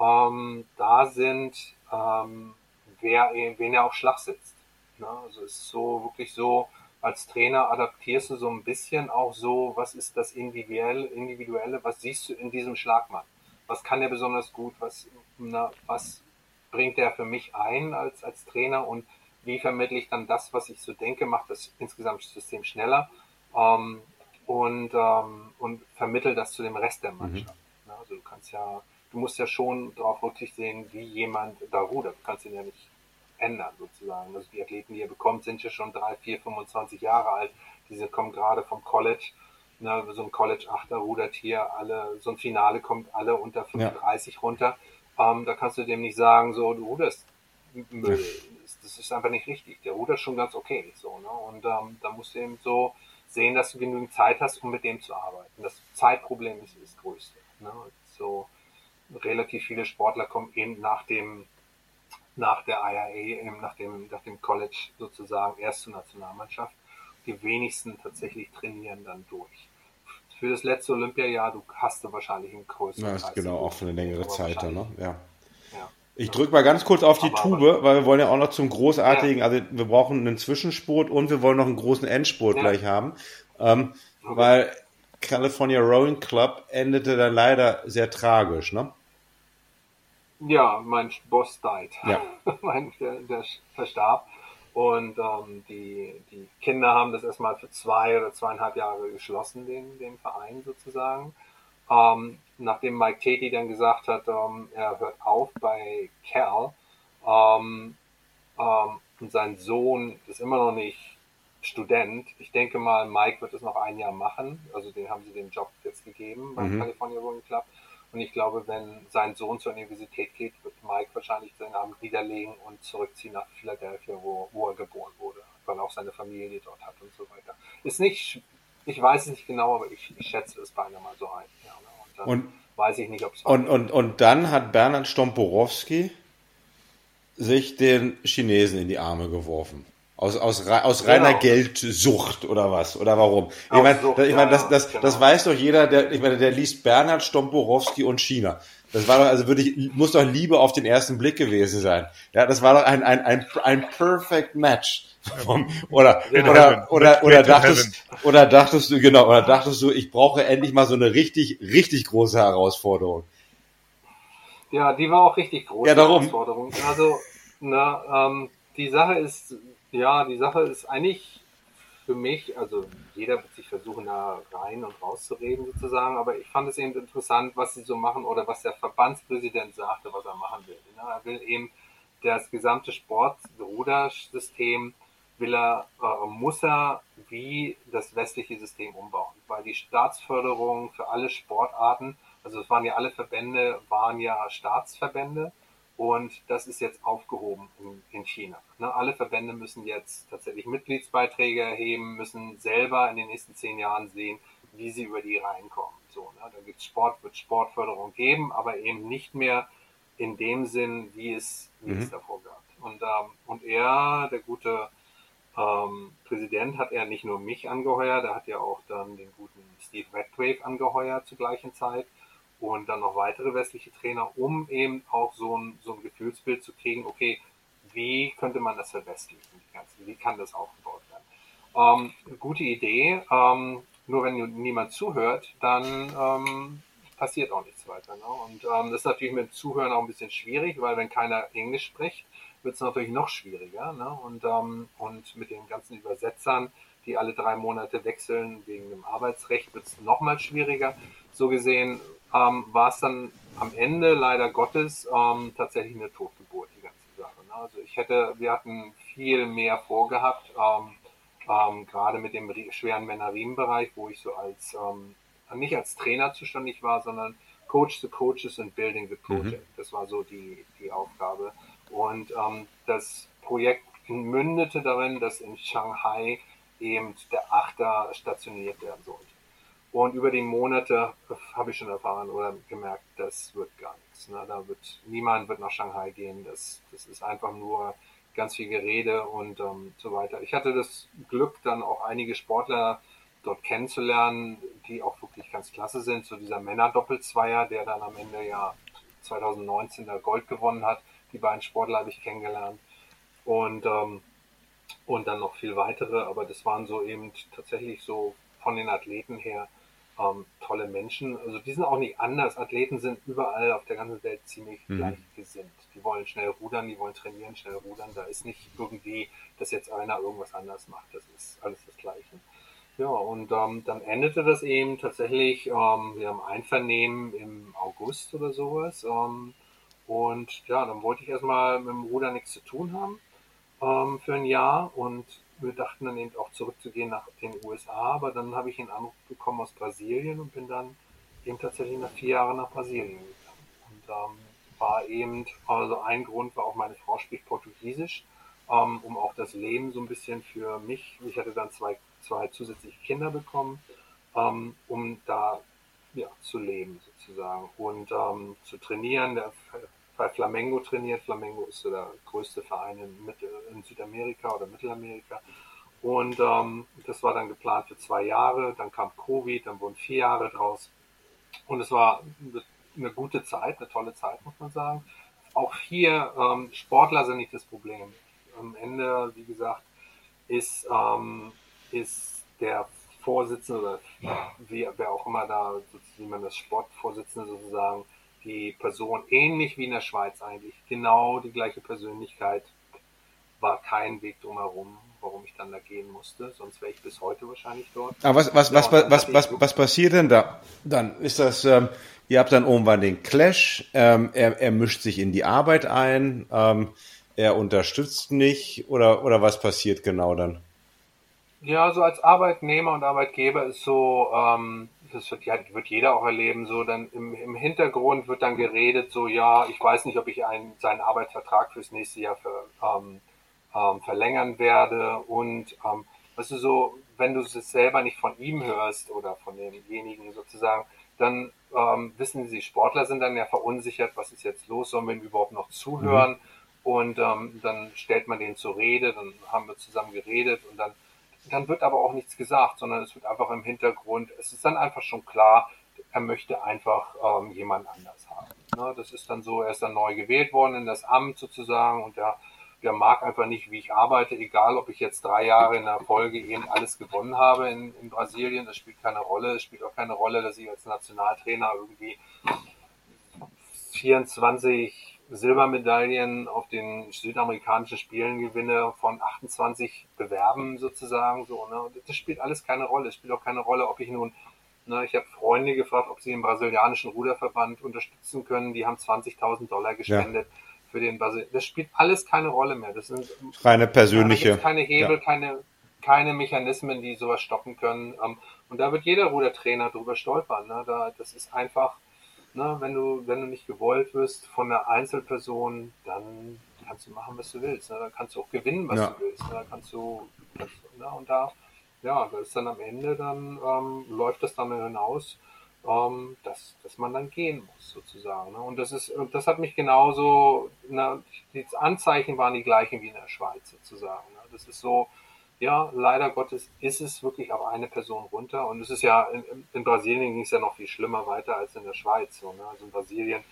ähm, da sind, ähm, wer, wen er auf Schlag sitzt. Ne? Also es ist so wirklich so, als Trainer adaptierst du so ein bisschen auch so, was ist das Individuelle, Individuelle was siehst du in diesem Schlagmann? Was kann er besonders gut? Was, na, was bringt er für mich ein als, als Trainer? Und wie vermittle ich dann das, was ich so denke, macht das insgesamt System schneller ähm, und, ähm, und vermittel das zu dem Rest der mhm. Mannschaft. Mhm. Also du kannst ja, du musst ja schon darauf Rücksicht sehen, wie jemand da rudert. Du kannst ihn ja nicht ändern sozusagen. Also die Athleten, die ihr bekommt, sind ja schon drei, vier, 25 Jahre alt. Diese kommen gerade vom College. Ne, so ein College-Achter rudert hier alle, so ein Finale kommt alle unter 35 ja. runter. Ähm, da kannst du dem nicht sagen, so, du ruderst Müll. Das ist einfach nicht richtig. Der rudert schon ganz okay. So, ne? Und ähm, da musst du eben so sehen, dass du genügend Zeit hast, um mit dem zu arbeiten. Das Zeitproblem ist das größte. Ne? So relativ viele Sportler kommen eben nach dem nach der IAA, nach dem, nach dem College sozusagen erst zur Nationalmannschaft. Die wenigsten tatsächlich trainieren dann durch. Für das letzte Olympiajahr, du hast du wahrscheinlich einen größeren. Ja, ist genau, auch für eine längere Zeit dann, ne? Ja. Ich drücke mal ganz kurz auf die aber, Tube, aber, weil wir wollen ja auch noch zum großartigen, ja. also wir brauchen einen Zwischenspurt und wir wollen noch einen großen Endspurt ja. gleich haben. Ähm, okay. Weil California Rowing Club endete dann leider sehr tragisch, ne? Ja, mein Boss died. Ja. mein, der, der verstarb. Und ähm, die, die Kinder haben das erstmal für zwei oder zweieinhalb Jahre geschlossen, den, den Verein sozusagen. Ähm, nachdem Mike Teti dann gesagt hat, ähm, er hört auf bei Cal ähm, ähm, und sein Sohn ist immer noch nicht Student. Ich denke mal, Mike wird es noch ein Jahr machen. Also den haben sie den Job jetzt gegeben beim mhm. California Rowing Club. Und ich glaube, wenn sein Sohn zur Universität geht, wird Mike wahrscheinlich seinen Amt niederlegen und zurückziehen nach Philadelphia, wo, wo er geboren wurde, weil auch seine Familie dort hat und so weiter. Ist nicht, ich weiß es nicht genau, aber ich, ich schätze es beinahe mal so ein. Und, dann und weiß ich nicht, ob es und, und, und dann hat Bernhard Stomporowski sich den Chinesen in die Arme geworfen. Aus, aus, aus genau. reiner Geldsucht oder was? Oder warum? Ich meine, ich mein, das, das, genau. das weiß doch jeder, der, ich meine, der liest Bernhard Stomporowski und China. Das war doch, also würde ich, muss doch Liebe auf den ersten Blick gewesen sein. Ja, das war doch ein, ein, ein, ein perfect match. Vom, oder, oder, oder, oder, oder dachtest, oder dachtest du, genau, oder dachtest du, ich brauche endlich mal so eine richtig, richtig große Herausforderung. Ja, die war auch richtig groß. Ja, darum. Herausforderung. Also, na, ähm, die Sache ist, ja, die Sache ist eigentlich für mich, also jeder wird sich versuchen, da rein und rauszureden sozusagen, aber ich fand es eben interessant, was sie so machen oder was der Verbandspräsident sagte, was er machen will. Er will eben das gesamte Sportrudersystem will er, äh, muss er wie das westliche System umbauen, weil die Staatsförderung für alle Sportarten, also es waren ja alle Verbände, waren ja Staatsverbände und das ist jetzt aufgehoben in, in China. Ne, alle Verbände müssen jetzt tatsächlich Mitgliedsbeiträge erheben, müssen selber in den nächsten zehn Jahren sehen, wie sie über die reinkommen. So, ne, da gibt's Sport, wird Sportförderung geben, aber eben nicht mehr in dem Sinn, wie es, wie mhm. es davor gab. Und, ähm, und er, der gute ähm, Präsident, hat er nicht nur mich angeheuert, er hat ja auch dann den guten Steve Redgrave angeheuert zur gleichen Zeit und dann noch weitere westliche Trainer, um eben auch so ein, so ein Gefühlsbild zu kriegen, okay, wie könnte man das verwestlichen, wie kann das aufgebaut werden. Ähm, gute Idee, ähm, nur wenn niemand zuhört, dann ähm, passiert auch nichts weiter. Ne? Und ähm, das ist natürlich mit Zuhören auch ein bisschen schwierig, weil wenn keiner Englisch spricht, wird es natürlich noch schwieriger. Ne? Und, ähm, und mit den ganzen Übersetzern, die alle drei Monate wechseln wegen dem Arbeitsrecht, wird es noch mal schwieriger. So gesehen ähm, war es dann am Ende leider Gottes ähm, tatsächlich eine Totgeburt, die ganze Sache. Ne? Also ich hätte, wir hatten viel mehr vorgehabt, ähm, ähm, gerade mit dem schweren Männer-Riemen-Bereich, wo ich so als ähm, nicht als Trainer zuständig war, sondern Coach the Coaches and Building the Project. Mhm. Das war so die, die Aufgabe. Und ähm, das Projekt mündete darin, dass in Shanghai eben der Achter stationiert werden sollte. Und über die Monate habe ich schon erfahren oder gemerkt, das wird gar nichts. Ne? Da wird niemand wird nach Shanghai gehen. Das, das ist einfach nur ganz viel Gerede und ähm, so weiter. Ich hatte das Glück, dann auch einige Sportler dort kennenzulernen, die auch wirklich ganz klasse sind. So dieser Männer-Doppelzweier, der dann am Ende ja 2019 der Gold gewonnen hat. Die beiden Sportler habe ich kennengelernt. Und, ähm, und dann noch viel weitere, aber das waren so eben tatsächlich so von den Athleten her ähm, tolle Menschen. Also die sind auch nicht anders. Athleten sind überall auf der ganzen Welt ziemlich mhm. gleich gesinnt. Die wollen schnell rudern, die wollen trainieren, schnell rudern. Da ist nicht irgendwie, dass jetzt einer irgendwas anders macht. Das ist alles das Gleiche. Ja, und ähm, dann endete das eben tatsächlich, ähm, wir haben Einvernehmen im August oder sowas. Ähm, und ja, dann wollte ich erstmal mit dem Ruder nichts zu tun haben ähm, für ein Jahr und wir dachten dann eben auch zurückzugehen nach den USA, aber dann habe ich einen Anruf bekommen aus Brasilien und bin dann eben tatsächlich nach vier Jahren nach Brasilien gegangen. Und ähm, war eben, also ein Grund war auch meine Frau spricht Portugiesisch, ähm, um auch das Leben so ein bisschen für mich, ich hatte dann zwei zwei zusätzliche Kinder bekommen, ähm, um da ja, zu leben sozusagen und ähm, zu trainieren. Der, bei Flamengo trainiert. Flamengo ist so der größte Verein in, in Südamerika oder Mittelamerika. Und ähm, das war dann geplant für zwei Jahre. Dann kam Covid, dann wurden vier Jahre draus. Und es war eine gute Zeit, eine tolle Zeit, muss man sagen. Auch hier, ähm, Sportler sind nicht das Problem. Am Ende, wie gesagt, ist ähm, ist der Vorsitzende oder wie, wer auch immer da, wie man das Sportvorsitzende sozusagen, die Person ähnlich wie in der Schweiz eigentlich, genau die gleiche Persönlichkeit, war kein Weg drumherum, warum ich dann da gehen musste, sonst wäre ich bis heute wahrscheinlich dort. Aber was, was, was, was, was, was, was passiert denn da? Dann ist das, ähm, ihr habt dann irgendwann den Clash, ähm, er, er mischt sich in die Arbeit ein, ähm, er unterstützt nicht oder, oder was passiert genau dann? Ja, so als Arbeitnehmer und Arbeitgeber ist so, ähm, das wird, ja, wird jeder auch erleben, so dann im, im Hintergrund wird dann geredet, so ja, ich weiß nicht, ob ich einen, seinen Arbeitsvertrag fürs nächste Jahr für, ähm, ähm, verlängern werde und ähm, weißt du so, wenn du es selber nicht von ihm hörst oder von demjenigen sozusagen, dann ähm, wissen sie, Sportler sind dann ja verunsichert, was ist jetzt los, sollen wir ihm überhaupt noch zuhören? Mhm. Und ähm, dann stellt man den zur Rede, dann haben wir zusammen geredet und dann dann wird aber auch nichts gesagt, sondern es wird einfach im Hintergrund, es ist dann einfach schon klar, er möchte einfach ähm, jemand anders haben. Ne? Das ist dann so, er ist dann neu gewählt worden in das Amt sozusagen und der, der mag einfach nicht, wie ich arbeite, egal ob ich jetzt drei Jahre in der Folge eben alles gewonnen habe in, in Brasilien, das spielt keine Rolle. Es spielt auch keine Rolle, dass ich als Nationaltrainer irgendwie 24 Silbermedaillen auf den südamerikanischen Spielen gewinne von 28 Bewerben sozusagen so ne? Das spielt alles keine Rolle. Es spielt auch keine Rolle ob ich nun ne ich habe Freunde gefragt ob sie den brasilianischen Ruderverband unterstützen können. Die haben 20.000 Dollar gespendet ja. für den Brasil das spielt alles keine Rolle mehr. Das sind reine persönliche keine Hebel ja. keine keine Mechanismen die sowas stoppen können. Ähm, und da wird jeder Rudertrainer drüber stolpern ne? Da das ist einfach ne, wenn du, wenn du nicht gewollt wirst von einer Einzelperson, dann kannst du machen, was du willst. Ne? Dann kannst du auch gewinnen, was ja. du willst. Ne? Dann kannst du, kannst, ne? und da, ja, das ist dann am Ende, dann ähm, läuft das dann hinaus, ähm, dass, dass man dann gehen muss, sozusagen. Ne? Und das ist, und das hat mich genauso, na, die Anzeichen waren die gleichen wie in der Schweiz, sozusagen. Ne? Das ist so, ja, leider Gottes ist es wirklich auf eine Person runter. Und es ist ja, in, in Brasilien ging es ja noch viel schlimmer weiter als in der Schweiz. So, ne? Also in Brasilien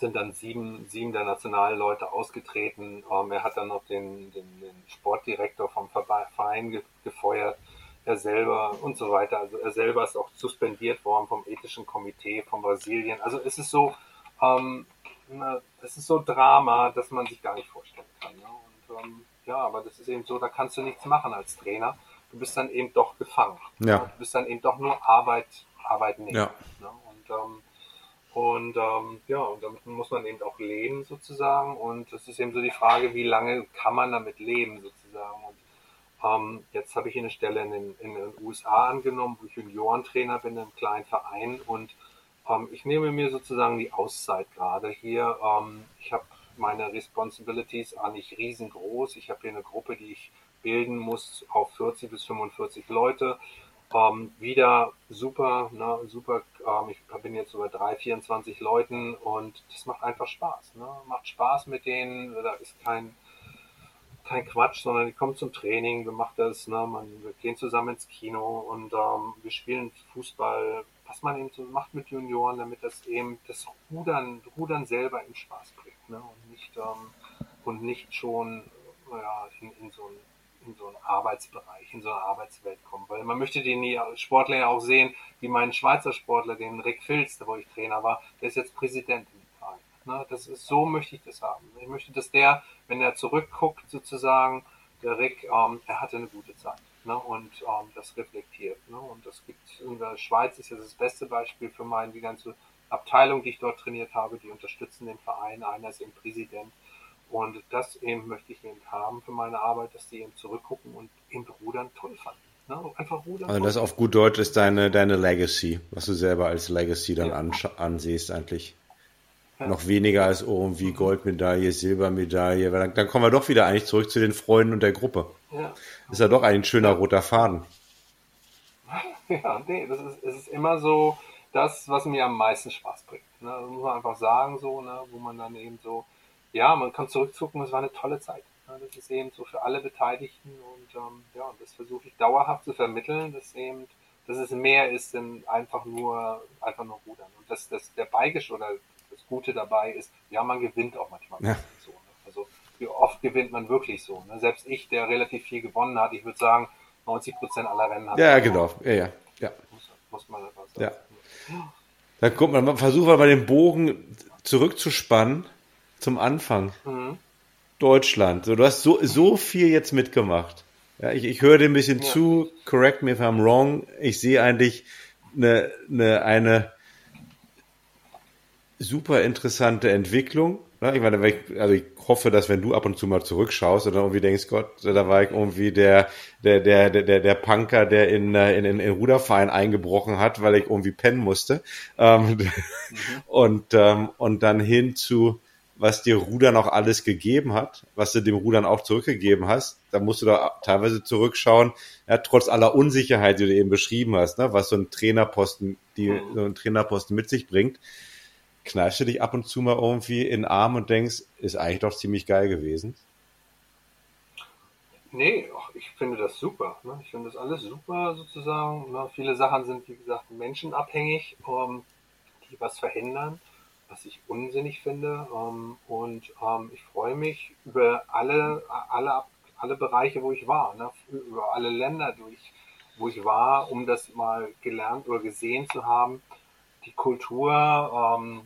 sind dann sieben, sieben der nationalen Leute ausgetreten. Ähm, er hat dann noch den, den, den Sportdirektor vom Verein ge gefeuert, er selber und so weiter. Also er selber ist auch suspendiert worden vom ethischen Komitee von Brasilien. Also es ist so, ähm, es ist so Drama, dass man sich gar nicht vorstellen kann. Ne? Und ähm, ja, aber das ist eben so, da kannst du nichts machen als Trainer. Du bist dann eben doch gefangen. Ja. Du bist dann eben doch nur Arbeit, Arbeitnehmer. Ja. Ne? Und ähm, und ähm, ja, und damit muss man eben auch leben sozusagen. Und es ist eben so die Frage, wie lange kann man damit leben sozusagen. Und ähm, jetzt habe ich eine Stelle in den, in den USA angenommen, wo ich Juniorentrainer bin in einem kleinen Verein. Und ähm, ich nehme mir sozusagen die Auszeit gerade hier. Ähm, ich habe meine Responsibilities auch nicht riesengroß. Ich habe hier eine Gruppe, die ich bilden muss auf 40 bis 45 Leute. Ähm, wieder super, ne, super. Ähm, ich bin jetzt über drei, 24 Leuten und das macht einfach Spaß. Ne? Macht Spaß mit denen. Da ist kein, kein Quatsch, sondern die kommen zum Training, wir machen das, ne? Man, wir gehen zusammen ins Kino und ähm, wir spielen Fußball, was man eben so macht mit Junioren, damit das eben das Rudern, Rudern selber im Spaß bringt. Ne? Und nicht ähm, und nicht schon ja, in, in so ein in so einen Arbeitsbereich, in so eine Arbeitswelt kommen. Weil man möchte den Sportler ja auch sehen, wie mein Schweizer Sportler, den Rick Filz, wo ich Trainer war, der ist jetzt Präsident im Verein. Ne? Das ist, so möchte ich das haben. Ich möchte, dass der, wenn er zurückguckt, sozusagen, der Rick, ähm, er hatte eine gute Zeit. Ne? Und ähm, das reflektiert. Ne? Und das gibt in der Schweiz ist ja das beste Beispiel für meinen, die ganze Abteilung, die ich dort trainiert habe, die unterstützen den Verein. Einer ist eben Präsident und das eben möchte ich eben haben für meine Arbeit, dass die eben zurückgucken und eben Rudern toll fanden. Ne? Einfach Rudern. Also das auf gut Deutsch ist deine, deine Legacy, was du selber als Legacy dann ja. ansiehst eigentlich. Ja. Noch weniger als irgendwie. Goldmedaille, Silbermedaille, weil dann, dann, kommen wir doch wieder eigentlich zurück zu den Freunden und der Gruppe. Ja. Ist ja doch ein schöner roter Faden. Ja, nee, das ist, es ist immer so das, was mir am meisten Spaß bringt. Ne? Das muss man einfach sagen, so, ne? wo man dann eben so ja, man kann zurückzucken, es war eine tolle Zeit. Das ist eben so für alle Beteiligten und ähm, ja, das versuche ich dauerhaft zu vermitteln, dass eben, dass es mehr ist denn einfach nur, einfach nur Rudern. Und dass, dass der Beigesch oder das Gute dabei ist, ja, man gewinnt auch manchmal ja. so. Ne? Also wie oft gewinnt man wirklich so. Ne? Selbst ich, der relativ viel gewonnen hat, ich würde sagen, 90 Prozent aller Rennen hat. Ja, genau. Ja, ja, ja. Muss, muss man einfach sagen. Ja. Dann guck mal, versuchen wir mal den Bogen zurückzuspannen zum Anfang. Mhm. Deutschland. So, du hast so, so viel jetzt mitgemacht. Ja, ich, ich höre dir ein bisschen ja. zu, correct me if I'm wrong. Ich sehe eigentlich eine, eine, eine super interessante Entwicklung. Ich meine, ich, also ich hoffe, dass wenn du ab und zu mal zurückschaust oder irgendwie denkst, Gott, da war ich irgendwie der, der, der, der, der Punker, der in, in, in, in Ruderverein eingebrochen hat, weil ich irgendwie pennen musste. Ähm, mhm. und, ähm, und dann hin zu, was dir Rudern auch alles gegeben hat, was du dem Rudern auch zurückgegeben hast, da musst du da teilweise zurückschauen, ja, trotz aller Unsicherheit, die du eben beschrieben hast, ne, was so ein Trainerposten, die mhm. so ein Trainerposten mit sich bringt, kneifst du dich ab und zu mal irgendwie in den Arm und denkst, ist eigentlich doch ziemlich geil gewesen? Nee, ich finde das super. Ne? Ich finde das alles super sozusagen. Ne? Viele Sachen sind, wie gesagt, menschenabhängig, um, die was verhindern was ich unsinnig finde. Ähm, und ähm, ich freue mich über alle, alle, alle Bereiche, wo ich war, ne? über alle Länder, durch, wo ich war, um das mal gelernt oder gesehen zu haben. Die Kultur, ähm,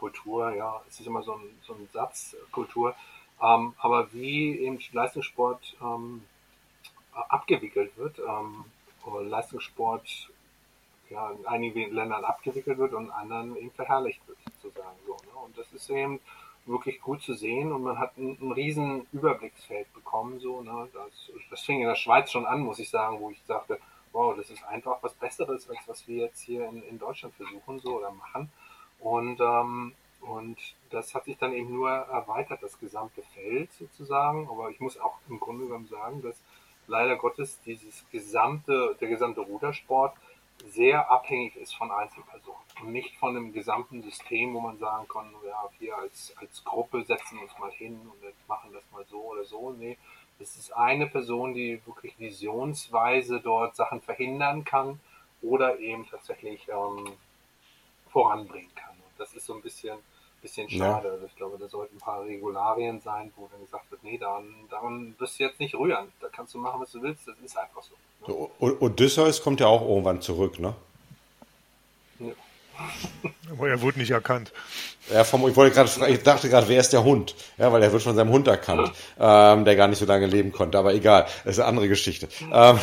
Kultur, ja, es ist immer so ein, so ein Satz, Kultur, ähm, aber wie eben Leistungssport ähm, abgewickelt wird, ähm, Leistungssport ja, in einigen Ländern abgewickelt wird und in anderen eben verherrlicht wird, sozusagen. So, ne? Und das ist eben wirklich gut zu sehen und man hat ein, ein riesen Überblicksfeld bekommen. So, ne? das, das fing in der Schweiz schon an, muss ich sagen, wo ich sagte, wow, das ist einfach was Besseres, als was wir jetzt hier in, in Deutschland versuchen so oder machen. Und, ähm, und das hat sich dann eben nur erweitert, das gesamte Feld sozusagen. Aber ich muss auch im Grunde genommen sagen, dass leider Gottes dieses gesamte, der gesamte Rudersport sehr abhängig ist von Einzelpersonen und nicht von einem gesamten System, wo man sagen kann, ja, wir als, als Gruppe setzen uns mal hin und machen das mal so oder so. Nee, es ist eine Person, die wirklich visionsweise dort Sachen verhindern kann oder eben tatsächlich ähm, voranbringen kann. Das ist so ein bisschen, bisschen schade. Ja. Also ich glaube, da sollten ein paar Regularien sein, wo dann gesagt wird, nee, daran, daran wirst du jetzt nicht rühren. Da kannst du machen, was du willst. Das ist einfach so. Ne? so Odysseus kommt ja auch irgendwann zurück, ne? Ja. Aber er wurde nicht erkannt. Ja, vom, ich, wollte grad, ich dachte gerade, wer ist der Hund? Ja, weil er wird von seinem Hund erkannt, ähm, der gar nicht so lange leben konnte. Aber egal, das ist eine andere Geschichte. Ähm,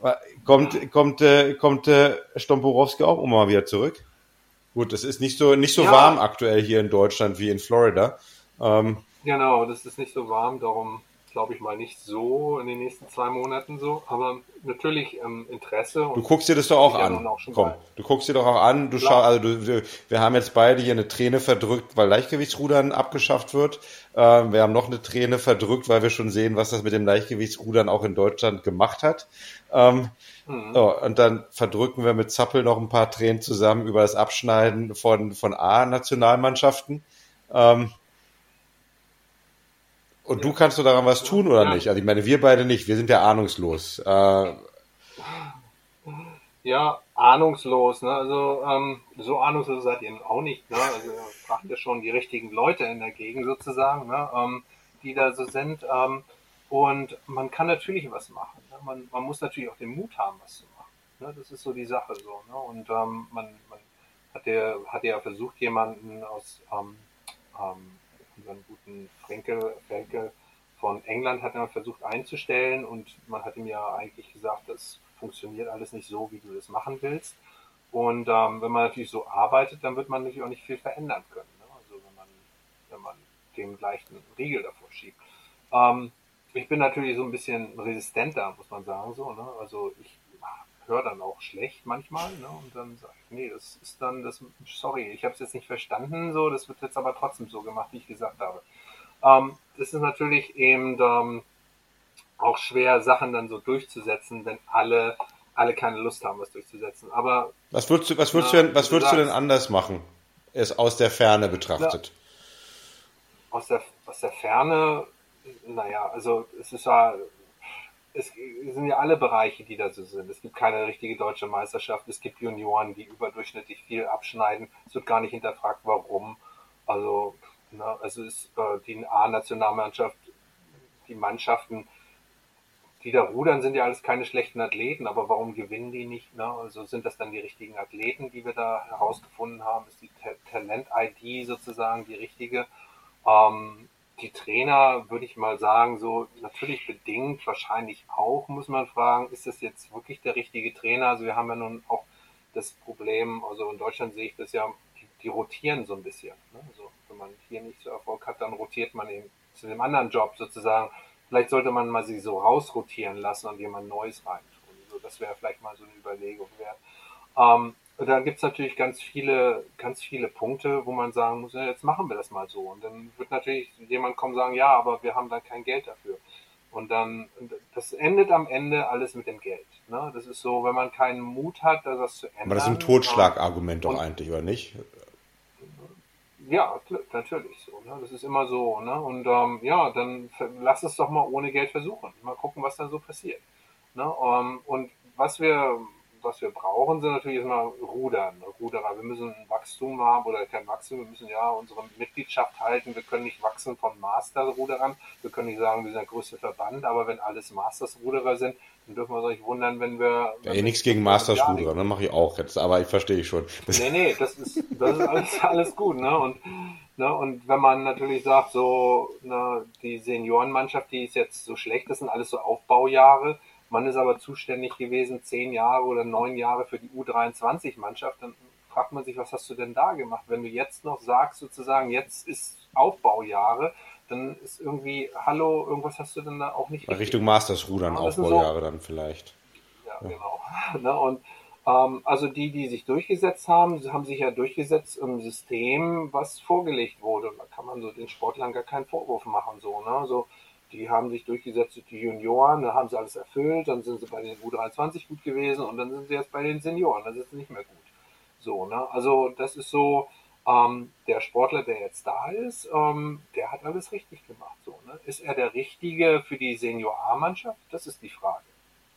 kommt kommt, äh, kommt äh, Stomporowski auch immer mal wieder zurück? Gut, es ist nicht so nicht so ja. warm aktuell hier in Deutschland wie in Florida. Ähm, genau, das ist nicht so warm, darum glaube ich mal, nicht so in den nächsten zwei Monaten so, aber natürlich ähm, Interesse. du guckst dir das doch auch an. Auch Komm, du guckst dir doch auch an. Du schau, also du, wir haben jetzt beide hier eine Träne verdrückt, weil Leichtgewichtsrudern abgeschafft wird. Ähm, wir haben noch eine Träne verdrückt, weil wir schon sehen, was das mit dem Leichtgewichtsrudern auch in Deutschland gemacht hat. Ähm, mhm. so, und dann verdrücken wir mit Zappel noch ein paar Tränen zusammen über das Abschneiden von, von A-Nationalmannschaften. Ähm, und du kannst du daran was tun oder ja. nicht? Also ich meine, wir beide nicht, wir sind ja ahnungslos. Äh, ja, ahnungslos, ne? Also ähm, so ahnungslos seid ihr auch nicht, ne? Also ihr fragt ja schon die richtigen Leute in der Gegend sozusagen, ne? Ähm, die da so sind. Ähm, und man kann natürlich was machen. Ne? Man, man muss natürlich auch den Mut haben, was zu machen. Ne? Das ist so die Sache so. Ne? Und ähm, man, man hat ja, hat ja versucht, jemanden aus ähm, ähm, unseren guten Frenkel, Frenkel von England hat er versucht einzustellen und man hat ihm ja eigentlich gesagt, das funktioniert alles nicht so, wie du das machen willst. Und ähm, wenn man natürlich so arbeitet, dann wird man natürlich auch nicht viel verändern können. Ne? Also wenn man, wenn man dem gleichen Riegel davor schiebt. Ähm, ich bin natürlich so ein bisschen resistenter, muss man sagen. So, ne? Also ich höre dann auch schlecht manchmal, ne? Und dann sage ich, nee, das ist dann das, sorry, ich habe es jetzt nicht verstanden, so, das wird jetzt aber trotzdem so gemacht, wie ich gesagt habe. Ähm, das ist natürlich eben ähm, auch schwer, Sachen dann so durchzusetzen, wenn alle alle keine Lust haben, was durchzusetzen. Aber was würdest du, was würdest na, du denn, was würdest du, denn anders machen? Es aus der Ferne betrachtet. Na, aus der aus der Ferne, naja, also es ist ja es sind ja alle Bereiche, die da so sind. Es gibt keine richtige deutsche Meisterschaft. Es gibt Junioren, die überdurchschnittlich viel abschneiden. Es wird gar nicht hinterfragt, warum. Also, ne, also ist äh, die A-Nationalmannschaft, die Mannschaften, die da rudern, sind ja alles keine schlechten Athleten, aber warum gewinnen die nicht? Ne? Also sind das dann die richtigen Athleten, die wir da herausgefunden haben? Ist die Talent-ID sozusagen die richtige? Ähm, die Trainer, würde ich mal sagen, so natürlich bedingt, wahrscheinlich auch, muss man fragen, ist das jetzt wirklich der richtige Trainer? Also wir haben ja nun auch das Problem, also in Deutschland sehe ich das ja, die, die rotieren so ein bisschen. Ne? Also wenn man hier nicht so Erfolg hat, dann rotiert man eben zu dem anderen Job sozusagen. Vielleicht sollte man mal sie so rausrotieren lassen und jemand Neues rein. So, das wäre vielleicht mal so eine Überlegung wert. Ähm, da gibt es natürlich ganz viele, ganz viele Punkte, wo man sagen muss, ja, jetzt machen wir das mal so. Und dann wird natürlich jemand kommen und sagen, ja, aber wir haben dann kein Geld dafür. Und dann, das endet am Ende alles mit dem Geld. Ne? Das ist so, wenn man keinen Mut hat, das zu ändern. Aber das ist ein Totschlagargument doch eigentlich, oder nicht? Ja, natürlich so. Ne? Das ist immer so. Ne? Und ähm, ja, dann lass es doch mal ohne Geld versuchen. Mal gucken, was da so passiert. Ne? Um, ähm, und was wir was wir brauchen, sind natürlich erstmal Rudern, Ruderer. Wir müssen ein Wachstum haben oder kein Wachstum, wir müssen ja unsere Mitgliedschaft halten. Wir können nicht wachsen von Master-Ruderern. Wir können nicht sagen, wir sind der größte Verband, aber wenn alles Masters-Ruderer sind, dann dürfen wir uns nicht wundern, wenn wir. Ja, eh nichts gegen Masters-Ruderer, ne? Mache ich auch jetzt, aber ich verstehe ich schon. Das nee, nee, das ist, das ist alles, alles gut, ne? Und, ne? Und wenn man natürlich sagt, so, ne, die Seniorenmannschaft, die ist jetzt so schlecht, das sind alles so Aufbaujahre man ist aber zuständig gewesen, zehn Jahre oder neun Jahre für die U23-Mannschaft. Dann fragt man sich, was hast du denn da gemacht? Wenn du jetzt noch sagst, sozusagen, jetzt ist Aufbaujahre, dann ist irgendwie, hallo, irgendwas hast du denn da auch nicht. Richtung Masters-Rudern, Aufbaujahre so, dann vielleicht. Ja, ja. genau. Ne, und ähm, also die, die sich durchgesetzt haben, haben sich ja durchgesetzt im System, was vorgelegt wurde. Und da kann man so den Sportlern gar keinen Vorwurf machen. So, ne? so die haben sich durchgesetzt durch die Junioren, da haben sie alles erfüllt, dann sind sie bei den U23 gut gewesen und dann sind sie jetzt bei den Senioren, dann sind sie nicht mehr gut. So, ne? Also das ist so, ähm, der Sportler, der jetzt da ist, ähm, der hat alles richtig gemacht. So, ne? Ist er der Richtige für die Senior A-Mannschaft? Das ist die Frage.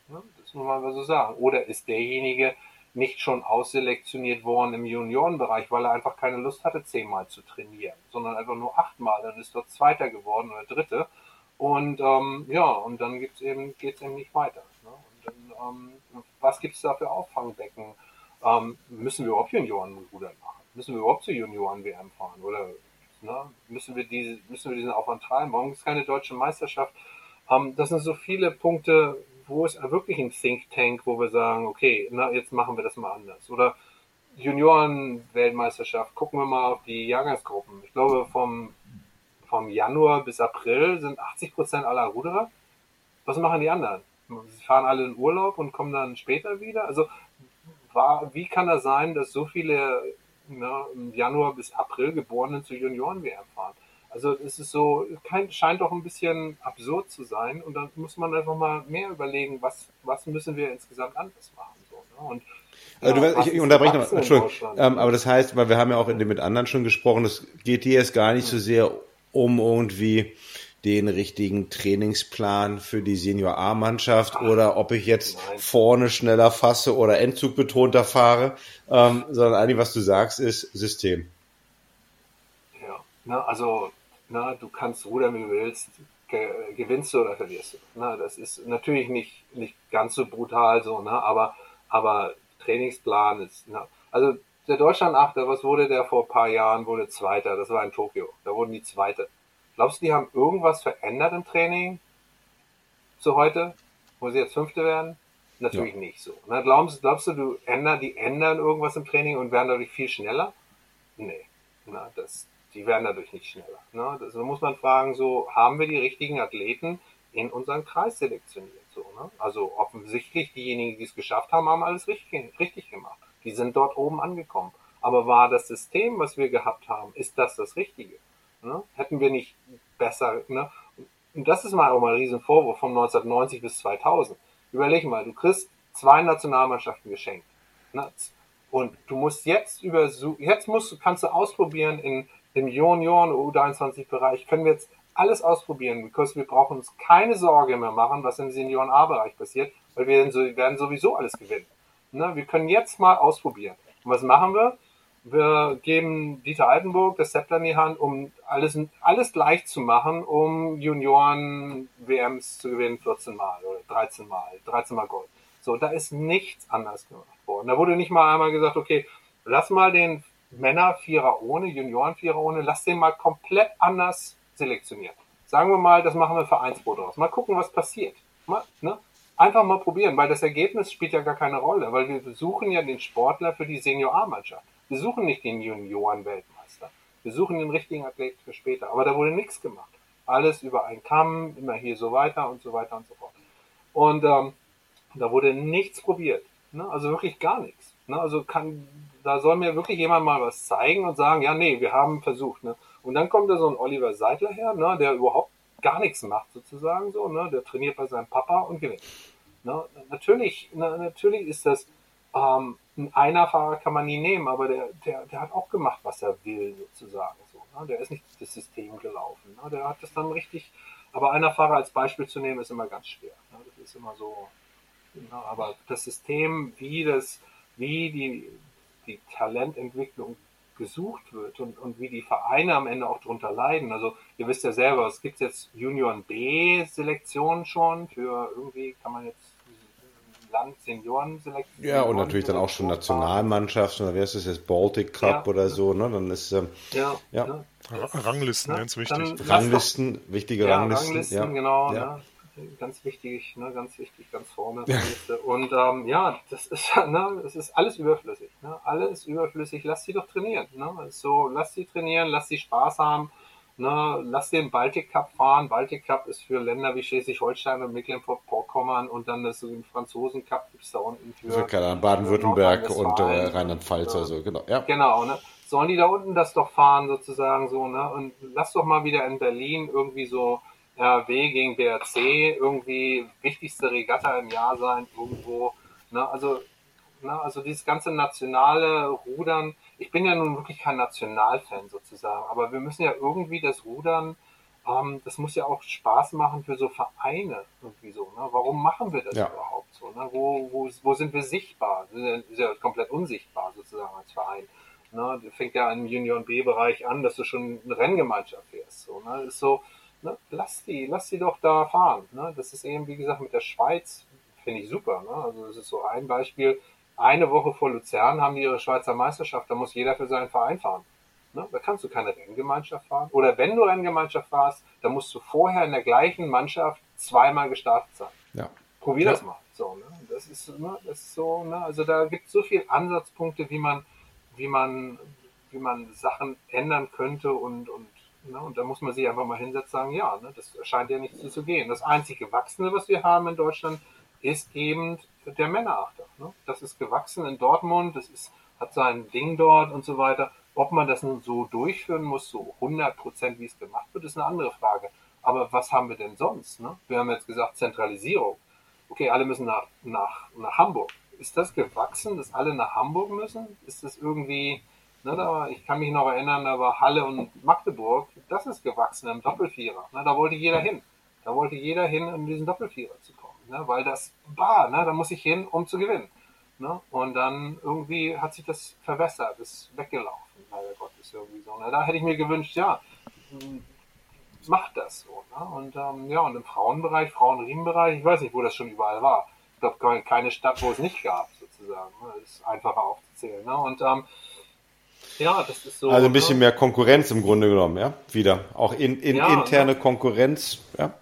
Ne? Das muss man mal so sagen. Oder ist derjenige nicht schon ausselektioniert worden im Juniorenbereich, weil er einfach keine Lust hatte, zehnmal zu trainieren, sondern einfach nur achtmal. Dann ist dort Zweiter geworden oder Dritte. Und ähm, ja, und dann eben, geht's eben nicht weiter. Ne? Dann, ähm, was gibt's da für Auffangbecken? Ähm, müssen wir überhaupt Juniorenrudern machen? Müssen wir überhaupt zur Junioren-WM fahren? Oder ne, müssen, wir diese, müssen wir diesen Aufwand treiben? Warum ist keine deutsche Meisterschaft? Ähm, das sind so viele Punkte, wo ist wirklich ein Think Tank, wo wir sagen, okay, na, jetzt machen wir das mal anders. Oder Junioren-Weltmeisterschaft, gucken wir mal auf die Jahrgangsgruppen. Ich glaube, vom, vom Januar bis April sind 80 Prozent aller Ruderer. Was machen die anderen? Sie fahren alle in Urlaub und kommen dann später wieder. Also, war, wie kann das sein, dass so viele ne, im Januar bis April Geborenen zu Junioren-WM fahren? Also es ist so, kein, scheint doch ein bisschen absurd zu sein und dann muss man einfach mal mehr überlegen, was, was müssen wir insgesamt anders machen. So, ne? Und also ja, weißt, ich unterbreche noch, Entschuldigung, ähm, aber das heißt, weil wir haben ja auch mit anderen schon gesprochen, es geht dir jetzt gar nicht so sehr um irgendwie den richtigen Trainingsplan für die Senior A-Mannschaft oder ob ich jetzt vorne schneller fasse oder Endzug betonter fahre, ähm, sondern eigentlich, was du sagst, ist System. Ja, na, also na, du kannst rudern, wie du willst, ge gewinnst du oder verlierst du. Na, das ist natürlich nicht, nicht ganz so brutal so, ne, aber, aber Trainingsplan ist, na, also der Deutschland-Achter, was wurde der vor ein paar Jahren, wurde Zweiter, das war in Tokio, da wurden die Zweite. Glaubst du, die haben irgendwas verändert im Training zu heute, wo sie jetzt Fünfte werden? Natürlich ja. nicht so. Na, glaubst, glaubst du, du ändern, die ändern irgendwas im Training und werden dadurch viel schneller? Nee. Na, das, die werden dadurch nicht schneller. Ne? Das, da muss man fragen, so haben wir die richtigen Athleten in unseren Kreis selektioniert? So, ne? Also offensichtlich diejenigen, die es geschafft haben, haben alles richtig, richtig gemacht. Die sind dort oben angekommen. Aber war das System, was wir gehabt haben, ist das das Richtige? Ne? Hätten wir nicht besser, ne? Und das ist mal auch mal ein Riesenvorwurf von 1990 bis 2000. Überleg mal, du kriegst zwei Nationalmannschaften geschenkt. Ne? Und du musst jetzt über, jetzt musst, kannst du ausprobieren in im Junioren U23-Bereich können wir jetzt alles ausprobieren, because wir brauchen uns keine Sorge mehr machen, was im Senioren A-Bereich passiert, weil wir werden sowieso alles gewinnen. Ne? Wir können jetzt mal ausprobieren. Und was machen wir? Wir geben Dieter Altenburg das Zepter in die Hand, um alles, alles gleich zu machen, um Junioren-WMs zu gewinnen, 14 Mal oder 13 Mal, 13 Mal Gold. So, da ist nichts anders gemacht worden. Da wurde nicht mal einmal gesagt, okay, lass mal den Männer Vierer ohne, Junioren Vierer ohne, lass den mal komplett anders selektionieren. Sagen wir mal, das machen wir Vereinsboot draus. Mal gucken, was passiert. Mal, ne? Einfach mal probieren, weil das Ergebnis spielt ja gar keine Rolle, weil wir suchen ja den Sportler für die Senior A-Mannschaft. Wir suchen nicht den Junioren-Weltmeister. Wir suchen den richtigen Athleten für später. Aber da wurde nichts gemacht. Alles über einen Kamm, immer hier so weiter und so weiter und so fort. Und ähm, da wurde nichts probiert. Ne? Also wirklich gar nichts. Ne? Also kann, da soll mir wirklich jemand mal was zeigen und sagen, ja, nee, wir haben versucht. Ne? Und dann kommt da so ein Oliver Seidler her, ne, der überhaupt gar nichts macht, sozusagen so, ne? Der trainiert bei seinem Papa und gewinnt. Ne? Natürlich, na, natürlich ist das, ähm, ein Einerfahrer kann man nie nehmen, aber der, der, der hat auch gemacht, was er will, sozusagen. So, ne? Der ist nicht das System gelaufen. Ne? Der hat das dann richtig, aber Einerfahrer als Beispiel zu nehmen, ist immer ganz schwer. Ne? Das ist immer so, ne? aber das System, wie das, wie die, die Talententwicklung gesucht wird und, und wie die Vereine am Ende auch drunter leiden. Also ihr wisst ja selber, es gibt jetzt Union B-Selektionen schon für irgendwie, kann man jetzt Land Senioren-Selektion. Ja, und natürlich dann auch schon Nationalmannschaften, oder wer ist das jetzt, Baltic Cup ja. oder so, ne? Dann ist ähm, ja, ja. ja. Ranglisten, ganz wichtig. Ranglisten, wichtige Ranglisten. Ranglisten, genau. Ne? Ganz wichtig, ne, ganz wichtig, ganz vorne. Ja. Und ähm, ja, das ist ne, es ist alles überflüssig. Ne? Alles überflüssig. Lass sie doch trainieren. Ne? So, lass sie trainieren, lass sie Spaß haben. Ne? Lass den Baltic Cup fahren. Baltic Cup ist für Länder wie Schleswig-Holstein und Mecklenburg-Vorpommern und dann das so den Franzosen Cup gibt es da unten für, für Baden-Württemberg und äh, Rheinland-Pfalz. Ja. So, genau. Ja. Genau, ne? Sollen die da unten das doch fahren sozusagen so, ne? Und lass doch mal wieder in Berlin irgendwie so RW gegen BRC irgendwie wichtigste Regatta im Jahr sein, irgendwo. Ne? Also, ne? also dieses ganze nationale Rudern, ich bin ja nun wirklich kein Nationalfan sozusagen, aber wir müssen ja irgendwie das Rudern, ähm, das muss ja auch Spaß machen für so Vereine irgendwie so. Ne? Warum machen wir das ja. überhaupt so? Ne? Wo, wo, wo sind wir sichtbar? Wir sind ja komplett unsichtbar sozusagen als Verein. Ne? Das fängt ja im Union B-Bereich an, dass du schon eine Renngemeinschaft fährst. So, ne? Das ist so, ne? lass die, lass die doch da fahren. Ne? Das ist eben, wie gesagt, mit der Schweiz, finde ich super. Ne? Also das ist so ein Beispiel. Eine Woche vor Luzern haben die ihre Schweizer Meisterschaft, da muss jeder für seinen Verein fahren. Ne? Da kannst du keine Renngemeinschaft fahren. Oder wenn du Renngemeinschaft fahrst, dann musst du vorher in der gleichen Mannschaft zweimal gestartet sein. Ja. Probier ja. das mal. So, ne? Das ist, ne? das ist so, ne? Also da gibt es so viele Ansatzpunkte, wie man, wie man, wie man Sachen ändern könnte und, und Ne? Und da muss man sich einfach mal hinsetzen und sagen, ja, ne, das scheint ja nicht so zu gehen. Das einzige Gewachsene, was wir haben in Deutschland, ist eben der Männerachter. Ne? Das ist gewachsen in Dortmund, das ist, hat sein Ding dort und so weiter. Ob man das nun so durchführen muss, so 100 Prozent, wie es gemacht wird, ist eine andere Frage. Aber was haben wir denn sonst? Ne? Wir haben jetzt gesagt Zentralisierung. Okay, alle müssen nach, nach, nach Hamburg. Ist das gewachsen, dass alle nach Hamburg müssen? Ist das irgendwie, Ne, da, ich kann mich noch erinnern, da war Halle und Magdeburg, das ist gewachsen im Doppelvierer. Ne, da wollte jeder hin. Da wollte jeder hin, um diesen Doppelvierer zu kommen. Ne, weil das war, ne, da muss ich hin, um zu gewinnen. Ne, und dann irgendwie hat sich das verwässert, ist weggelaufen, leider Gottes irgendwie so. Ne, da hätte ich mir gewünscht, ja, macht das so. Ne? Und ähm, ja, und im Frauenbereich, Frauenriemenbereich, ich weiß nicht, wo das schon überall war. Ich glaube, keine Stadt, wo es nicht gab, sozusagen. Ne? Das ist einfacher aufzuzählen. Ne? Und ähm, ja, das ist so. Also ein bisschen ne? mehr Konkurrenz im Grunde genommen, ja? Wieder. Auch in, in ja, interne ne? Konkurrenz, ja?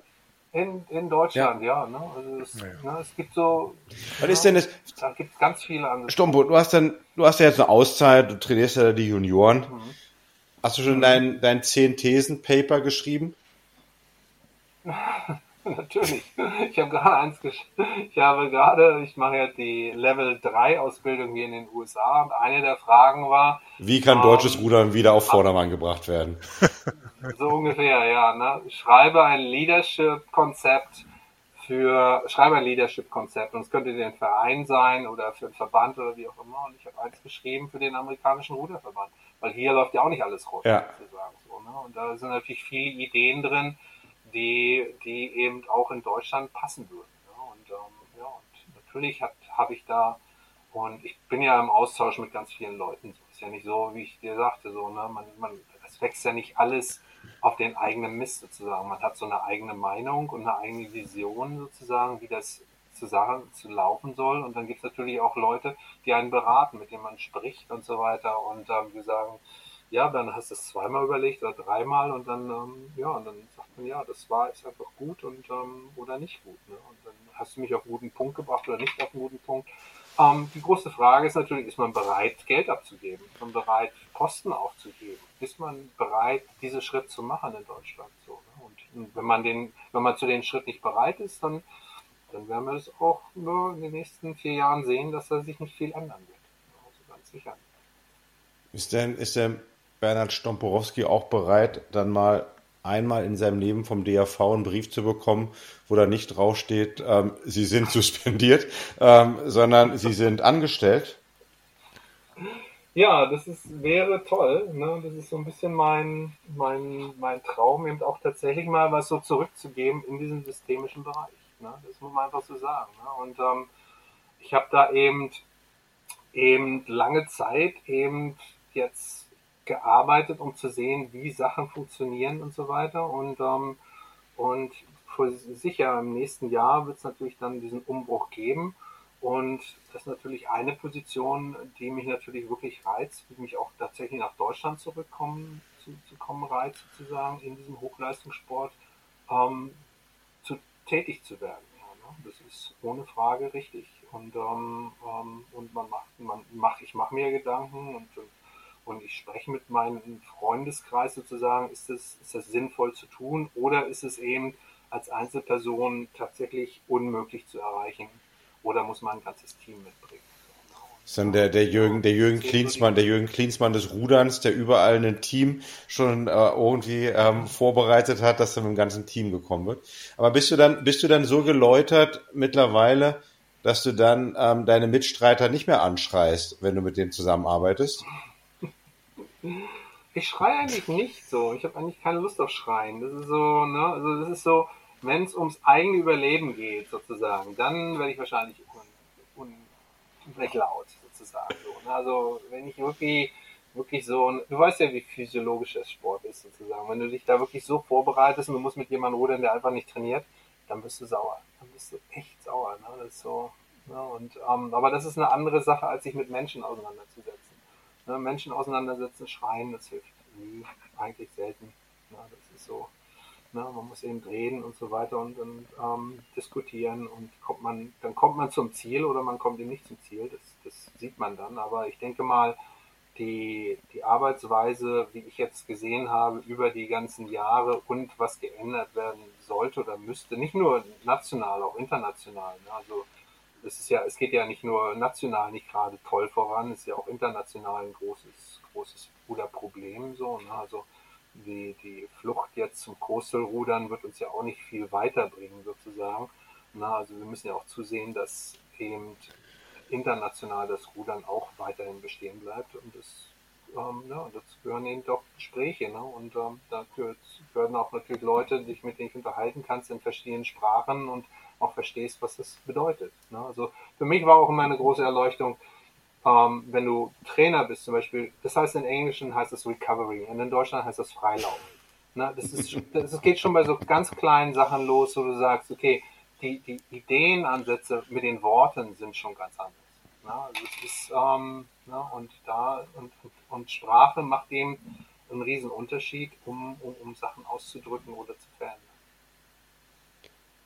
In, in Deutschland, ja. ja ne? Also es, ja. Ne, es gibt so. Was ist denn das? Da gibt es ganz viele andere. Stombo, du hast dann, du hast ja jetzt eine Auszeit, du trainierst ja die Junioren. Mhm. Hast du schon mhm. dein, dein 10-Thesen-Paper geschrieben? Natürlich. Ich habe gerade eins Ich habe gerade, ich mache ja die Level 3 Ausbildung hier in den USA und eine der Fragen war. Wie kann ähm, deutsches Rudern wieder auf Vordermann gebracht werden? So ungefähr, ja. Ne? Schreibe ein Leadership-Konzept für, schreibe ein Leadership-Konzept und es könnte den Verein sein oder für einen Verband oder wie auch immer. Und ich habe eins geschrieben für den amerikanischen Ruderverband, weil hier läuft ja auch nicht alles rund, ja. sozusagen. So, ne? Und da sind natürlich viele Ideen drin die, die eben auch in Deutschland passen würden. Ja, und, ähm, ja, und natürlich habe ich da, und ich bin ja im Austausch mit ganz vielen Leuten. Ist ja nicht so, wie ich dir sagte, so, ne, man, man, es wächst ja nicht alles auf den eigenen Mist sozusagen. Man hat so eine eigene Meinung und eine eigene Vision sozusagen, wie das zu, Sachen, zu laufen soll. Und dann gibt es natürlich auch Leute, die einen beraten, mit denen man spricht und so weiter. Und ähm, wir sagen, ja, dann hast du es zweimal überlegt oder dreimal und dann, ähm, ja, und dann sagt man, ja, das war jetzt einfach gut und ähm, oder nicht gut. Ne? Und dann hast du mich auf einen guten Punkt gebracht oder nicht auf einen guten Punkt. Ähm, die große Frage ist natürlich, ist man bereit, Geld abzugeben? Ist man bereit, Kosten aufzugeben? Ist man bereit, diesen Schritt zu machen in Deutschland? So, ne? Und wenn man den, wenn man zu dem Schritt nicht bereit ist, dann, dann werden wir es auch nur in den nächsten vier Jahren sehen, dass da sich nicht viel ändern wird. Also ganz sicher. Ist denn, ist denn Bernhard Stomporowski auch bereit, dann mal einmal in seinem Leben vom DAV einen Brief zu bekommen, wo da nicht draufsteht, ähm, Sie sind suspendiert, ähm, sondern Sie sind angestellt? Ja, das ist, wäre toll. Ne? Das ist so ein bisschen mein, mein, mein Traum, eben auch tatsächlich mal was so zurückzugeben in diesem systemischen Bereich. Ne? Das muss man einfach so sagen. Ne? Und ähm, ich habe da eben, eben lange Zeit eben jetzt gearbeitet, um zu sehen, wie Sachen funktionieren und so weiter. Und, ähm, und sicher im nächsten Jahr wird es natürlich dann diesen Umbruch geben. Und das ist natürlich eine Position, die mich natürlich wirklich reizt, die mich auch tatsächlich nach Deutschland zurückkommen zu, zu kommen reizt, sozusagen in diesem Hochleistungssport ähm, zu, tätig zu werden. Ja, ne? Das ist ohne Frage richtig. Und, ähm, ähm, und man macht, man macht, ich mache mir Gedanken und, und und ich spreche mit meinem Freundeskreis sozusagen, ist das, ist das sinnvoll zu tun oder ist es eben als Einzelperson tatsächlich unmöglich zu erreichen oder muss man ein ganzes Team mitbringen? ist dann der, der Jürgen, der Jürgen Klinsmann, der Jürgen Klinsmann des Ruderns, der überall ein Team schon äh, irgendwie ähm, vorbereitet hat, dass er mit dem ganzen Team gekommen wird. Aber bist du dann, bist du dann so geläutert mittlerweile, dass du dann ähm, deine Mitstreiter nicht mehr anschreist, wenn du mit denen zusammenarbeitest? Ich schreie eigentlich nicht so. Ich habe eigentlich keine Lust auf Schreien. Das ist so, ne, also das ist so, wenn es ums eigene Überleben geht, sozusagen, dann werde ich wahrscheinlich un, un, recht laut, sozusagen. So, ne? Also wenn ich wirklich, wirklich so, du weißt ja, wie physiologisch das Sport ist, sozusagen. Wenn du dich da wirklich so vorbereitest und du musst mit jemandem rudern, der einfach nicht trainiert, dann bist du sauer. Dann bist du echt sauer. Ne? Das ist so, ne? Und, ähm, aber das ist eine andere Sache, als sich mit Menschen auseinanderzusetzen. Ne? Menschen auseinandersetzen, schreien, das hilft nie, eigentlich selten. Ne? Das ist so. Ne? Man muss eben reden und so weiter und, und ähm, diskutieren und kommt man, dann kommt man zum Ziel oder man kommt eben nicht zum Ziel. Das, das sieht man dann. Aber ich denke mal, die, die Arbeitsweise, wie ich jetzt gesehen habe, über die ganzen Jahre und was geändert werden sollte oder müsste, nicht nur national, auch international. Ne? Also es ist ja, es geht ja nicht nur national nicht gerade toll voran, es ist ja auch international ein großes, großes Ruderproblem. So, ne? Also die, die Flucht jetzt zum Coastal-Rudern wird uns ja auch nicht viel weiterbringen, sozusagen. Na, also wir müssen ja auch zusehen, dass eben international das Rudern auch weiterhin bestehen bleibt. Und das, ähm, ja, dazu gehören eben doch Gespräche. Ne? Und ähm, da gehören auch natürlich Leute, die mit denen ich unterhalten kannst in verschiedenen Sprachen und auch verstehst, was das bedeutet. Ne? Also für mich war auch immer eine große Erleuchtung, ähm, wenn du Trainer bist zum Beispiel, das heißt in Englischen heißt es Recovery und in Deutschland heißt das Freilauf. Ne? Das, ist, das geht schon bei so ganz kleinen Sachen los, wo du sagst, okay, die, die Ideenansätze mit den Worten sind schon ganz anders. Ne? Also es ist, ähm, ne? und da und, und, Sprache macht eben einen riesen Unterschied, um, um, um Sachen auszudrücken oder zu verändern.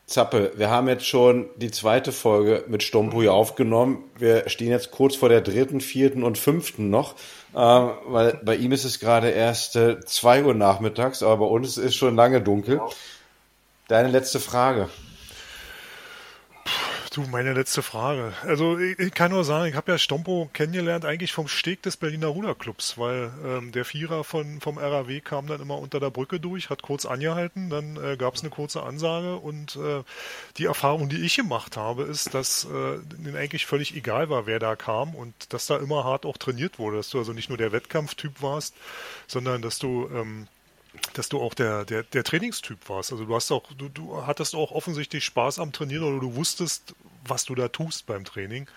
Zappel, wir haben jetzt schon die zweite Folge mit Stompo aufgenommen. Wir stehen jetzt kurz vor der dritten, vierten und fünften noch, äh, weil bei ihm ist es gerade erst äh, zwei Uhr nachmittags, aber bei uns ist es schon lange dunkel. Deine letzte Frage. Du, meine letzte Frage. Also ich, ich kann nur sagen, ich habe ja Stompo kennengelernt eigentlich vom Steg des Berliner Ruderclubs, weil ähm, der Vierer von, vom RAW kam dann immer unter der Brücke durch, hat kurz angehalten, dann äh, gab es eine kurze Ansage und äh, die Erfahrung, die ich gemacht habe, ist, dass äh, eigentlich völlig egal war, wer da kam und dass da immer hart auch trainiert wurde, dass du also nicht nur der Wettkampftyp warst, sondern dass du ähm, dass du auch der, der, der Trainingstyp warst. Also du hast auch, du, du hattest auch offensichtlich Spaß am Trainieren oder du wusstest, was du da tust beim Training.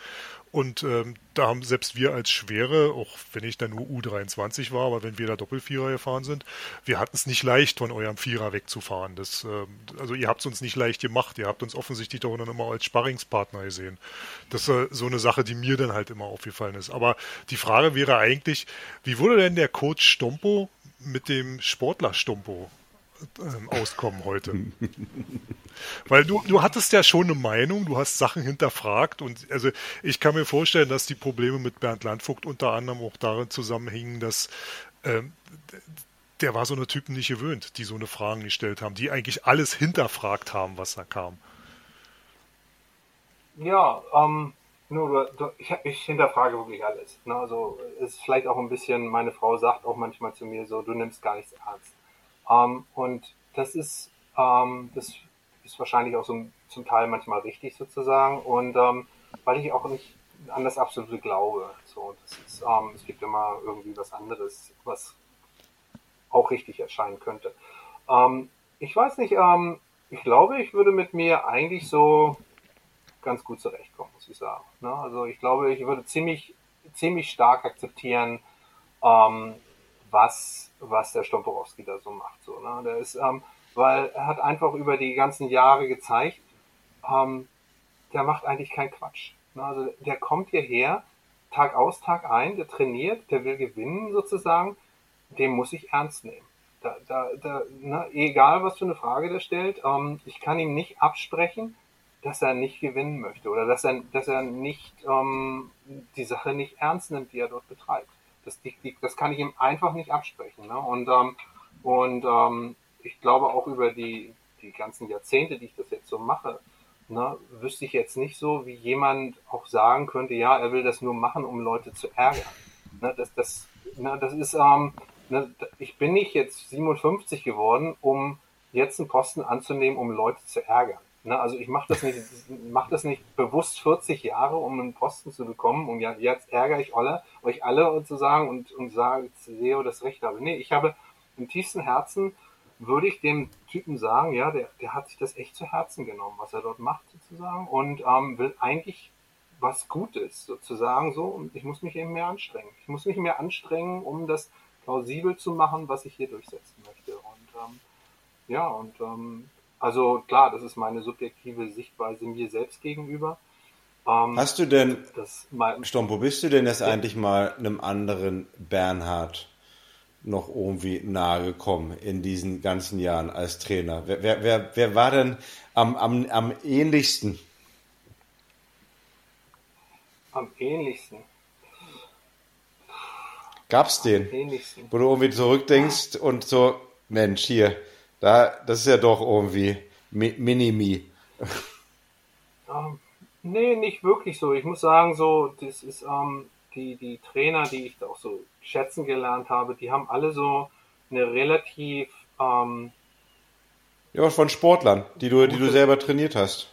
Und ähm, da haben selbst wir als Schwere, auch wenn ich dann nur U23 war, aber wenn wir da Doppelvierer gefahren sind, wir hatten es nicht leicht, von eurem Vierer wegzufahren. Das, ähm, also ihr habt es uns nicht leicht gemacht. Ihr habt uns offensichtlich doch dann immer als Sparringspartner gesehen. Das ist äh, so eine Sache, die mir dann halt immer aufgefallen ist. Aber die Frage wäre eigentlich, wie wurde denn der Coach Stompo mit dem Sportler Stompo ähm, auskommen heute. Weil du, du hattest ja schon eine Meinung, du hast Sachen hinterfragt und also ich kann mir vorstellen, dass die Probleme mit Bernd Landvogt unter anderem auch darin zusammenhingen, dass ähm, der war so eine Typen nicht gewöhnt, die so eine Fragen gestellt haben, die eigentlich alles hinterfragt haben, was da kam. Ja, ähm, nur ich, ich hinterfrage wirklich alles. Ne? Also ist vielleicht auch ein bisschen, meine Frau sagt auch manchmal zu mir so, du nimmst gar nichts ernst. Ähm, und das ist, ähm, das ist wahrscheinlich auch so zum Teil manchmal richtig sozusagen. Und ähm, weil ich auch nicht an das Absolute glaube. So, das ist, ähm, es gibt immer irgendwie was anderes, was auch richtig erscheinen könnte. Ähm, ich weiß nicht, ähm, ich glaube, ich würde mit mir eigentlich so ganz gut zurechtkommen, muss ich sagen. Ne? Also ich glaube, ich würde ziemlich, ziemlich stark akzeptieren, ähm, was, was der Stomporowski da so macht. So, ne? Der ist, ähm, weil er hat einfach über die ganzen Jahre gezeigt, ähm, der macht eigentlich keinen Quatsch. Ne? Also der kommt hierher, Tag aus, Tag ein, der trainiert, der will gewinnen sozusagen, den muss ich ernst nehmen. Da, da, da, ne? Egal, was für eine Frage der stellt, ähm, ich kann ihm nicht absprechen, dass er nicht gewinnen möchte oder dass er, dass er nicht ähm, die Sache nicht ernst nimmt, die er dort betreibt. Das, die, die, das kann ich ihm einfach nicht absprechen. Ne? Und, ähm, und ähm, ich glaube auch über die, die ganzen Jahrzehnte, die ich das jetzt so mache, ne, wüsste ich jetzt nicht so, wie jemand auch sagen könnte, ja, er will das nur machen, um Leute zu ärgern. Ne, das, das, ne, das ist, ähm, ne, ich bin nicht jetzt 57 geworden, um jetzt einen Posten anzunehmen, um Leute zu ärgern. Ne, also ich mache das nicht, mach das nicht bewusst 40 Jahre, um einen Posten zu bekommen, ja, jetzt ärgere ich alle, euch alle zu sagen und, und sage, sehe das Recht habe. Nee, ich habe im tiefsten Herzen würde ich dem Typen sagen, ja, der, der hat sich das echt zu Herzen genommen, was er dort macht sozusagen und ähm, will eigentlich was Gutes sozusagen so und ich muss mich eben mehr anstrengen. Ich muss mich mehr anstrengen, um das plausibel zu machen, was ich hier durchsetzen möchte. Und ähm, ja, und ähm, also klar, das ist meine subjektive Sichtweise mir selbst gegenüber. Ähm, Hast du denn, Stompo, bist du denn jetzt ja. eigentlich mal einem anderen Bernhard noch irgendwie nahe gekommen in diesen ganzen Jahren als Trainer? Wer, wer, wer, wer war denn am, am, am ähnlichsten? Am ähnlichsten. Gab's den? Ähnlichsten. Wo du irgendwie zurückdenkst und so, Mensch, hier, da, das ist ja doch irgendwie Minimi. Ähm, nee, nicht wirklich so. Ich muss sagen, so, das ist, ähm, die, die Trainer, die ich auch so schätzen gelernt habe, die haben alle so eine relativ. Ähm, ja, von Sportlern, die du, die du selber trainiert hast.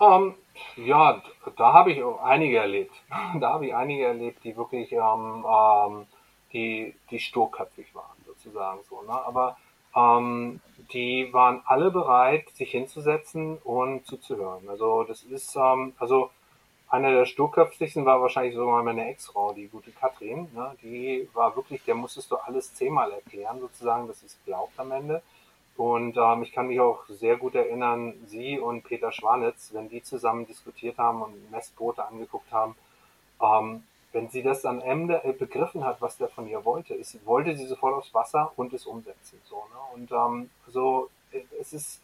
Ähm, ja, da habe ich auch einige erlebt. Da habe ich einige erlebt, die wirklich ähm, ähm, die, die sturköpfig waren, sozusagen so. Ne? Aber ähm, die waren alle bereit, sich hinzusetzen und zuzuhören. Also das ist, ähm, also einer der sturköpfigsten war wahrscheinlich sogar meine Ex-Frau, die gute Katrin. Ne? Die war wirklich, der musstest du alles zehnmal erklären, sozusagen, dass es glaubt am Ende. Und ähm, ich kann mich auch sehr gut erinnern, sie und Peter Schwanitz, wenn die zusammen diskutiert haben und Messboote angeguckt haben, ähm, wenn sie das am Ende äh, begriffen hat, was der von ihr wollte, ist, wollte sie sofort aufs Wasser und es umsetzen. So, ne? Und ähm, so, äh, es ist,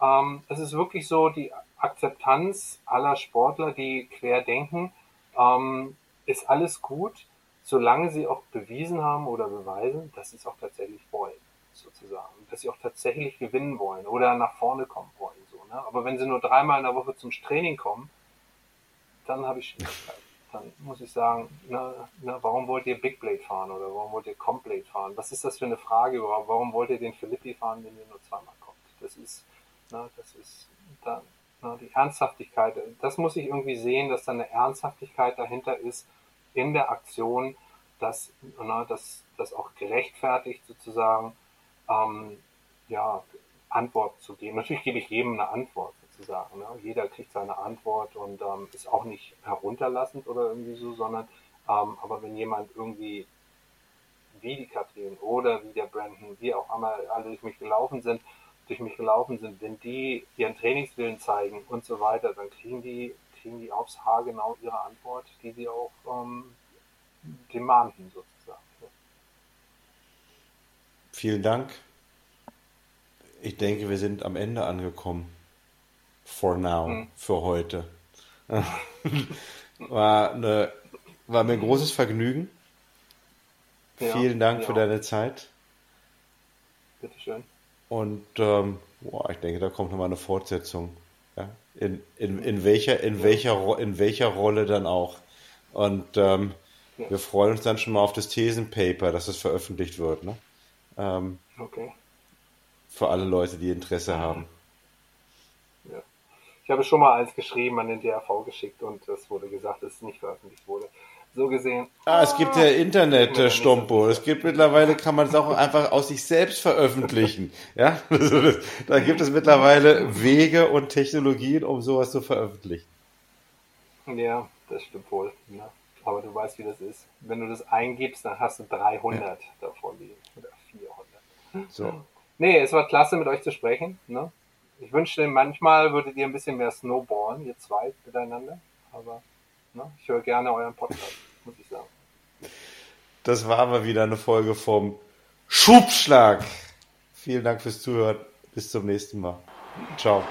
ähm, es ist wirklich so, die Akzeptanz aller Sportler, die quer denken, ähm, ist alles gut, solange sie auch bewiesen haben oder beweisen, dass sie es auch tatsächlich wollen, sozusagen. Dass sie auch tatsächlich gewinnen wollen oder nach vorne kommen wollen. So, ne? Aber wenn sie nur dreimal in der Woche zum Training kommen, dann habe ich Schwierigkeiten. Dann muss ich sagen, na, na, warum wollt ihr Big Blade fahren oder warum wollt ihr Complete fahren? Was ist das für eine Frage überhaupt? Warum wollt ihr den Philippi fahren, wenn ihr nur zweimal kommt? Das ist, na, das ist, dann, die Ernsthaftigkeit, das muss ich irgendwie sehen, dass da eine Ernsthaftigkeit dahinter ist in der Aktion, dass, dass das auch gerechtfertigt sozusagen ähm, ja, Antwort zu geben. Natürlich gebe ich jedem eine Antwort sozusagen. Ne? Jeder kriegt seine Antwort und ähm, ist auch nicht herunterlassend oder irgendwie so, sondern ähm, aber wenn jemand irgendwie wie die Katrin oder wie der Brandon, wie auch immer alle durch mich gelaufen sind, durch mich gelaufen sind, wenn die ihren Trainingswillen zeigen und so weiter, dann kriegen die, kriegen die aufs Haar genau ihre Antwort, die sie auch ähm, demanden sozusagen. Vielen Dank. Ich denke, wir sind am Ende angekommen. For now, hm. für heute. war, eine, war mir ein großes Vergnügen. Ja, Vielen Dank für deine Zeit. Bitteschön. Und ähm, boah, ich denke, da kommt nochmal eine Fortsetzung. Ja? In, in, in, welcher, in, ja. welcher, in welcher Rolle dann auch. Und ähm, ja. wir freuen uns dann schon mal auf das Thesenpaper, dass es veröffentlicht wird. Ne? Ähm, okay. Für alle Leute, die Interesse haben. Habe schon mal eins geschrieben, an den DRV geschickt und es wurde gesagt, dass es nicht veröffentlicht wurde so gesehen. Ah, es gibt ja Internet, äh, Stompo. Es gibt mittlerweile, kann man es auch einfach aus sich selbst veröffentlichen. Ja, da gibt es mittlerweile Wege und Technologien, um sowas zu veröffentlichen. Ja, das stimmt wohl. Ne? Aber du weißt, wie das ist. Wenn du das eingibst, dann hast du 300 ja. davon liegen. Oder 400. So. Nee, es war klasse, mit euch zu sprechen. Ne? Ich wünschte, manchmal würdet ihr ein bisschen mehr snowballen, ihr zwei miteinander. Aber Ne? Ich höre gerne euren Podcast, muss ich sagen. Das war aber wieder eine Folge vom Schubschlag. Vielen Dank fürs Zuhören. Bis zum nächsten Mal. Ciao.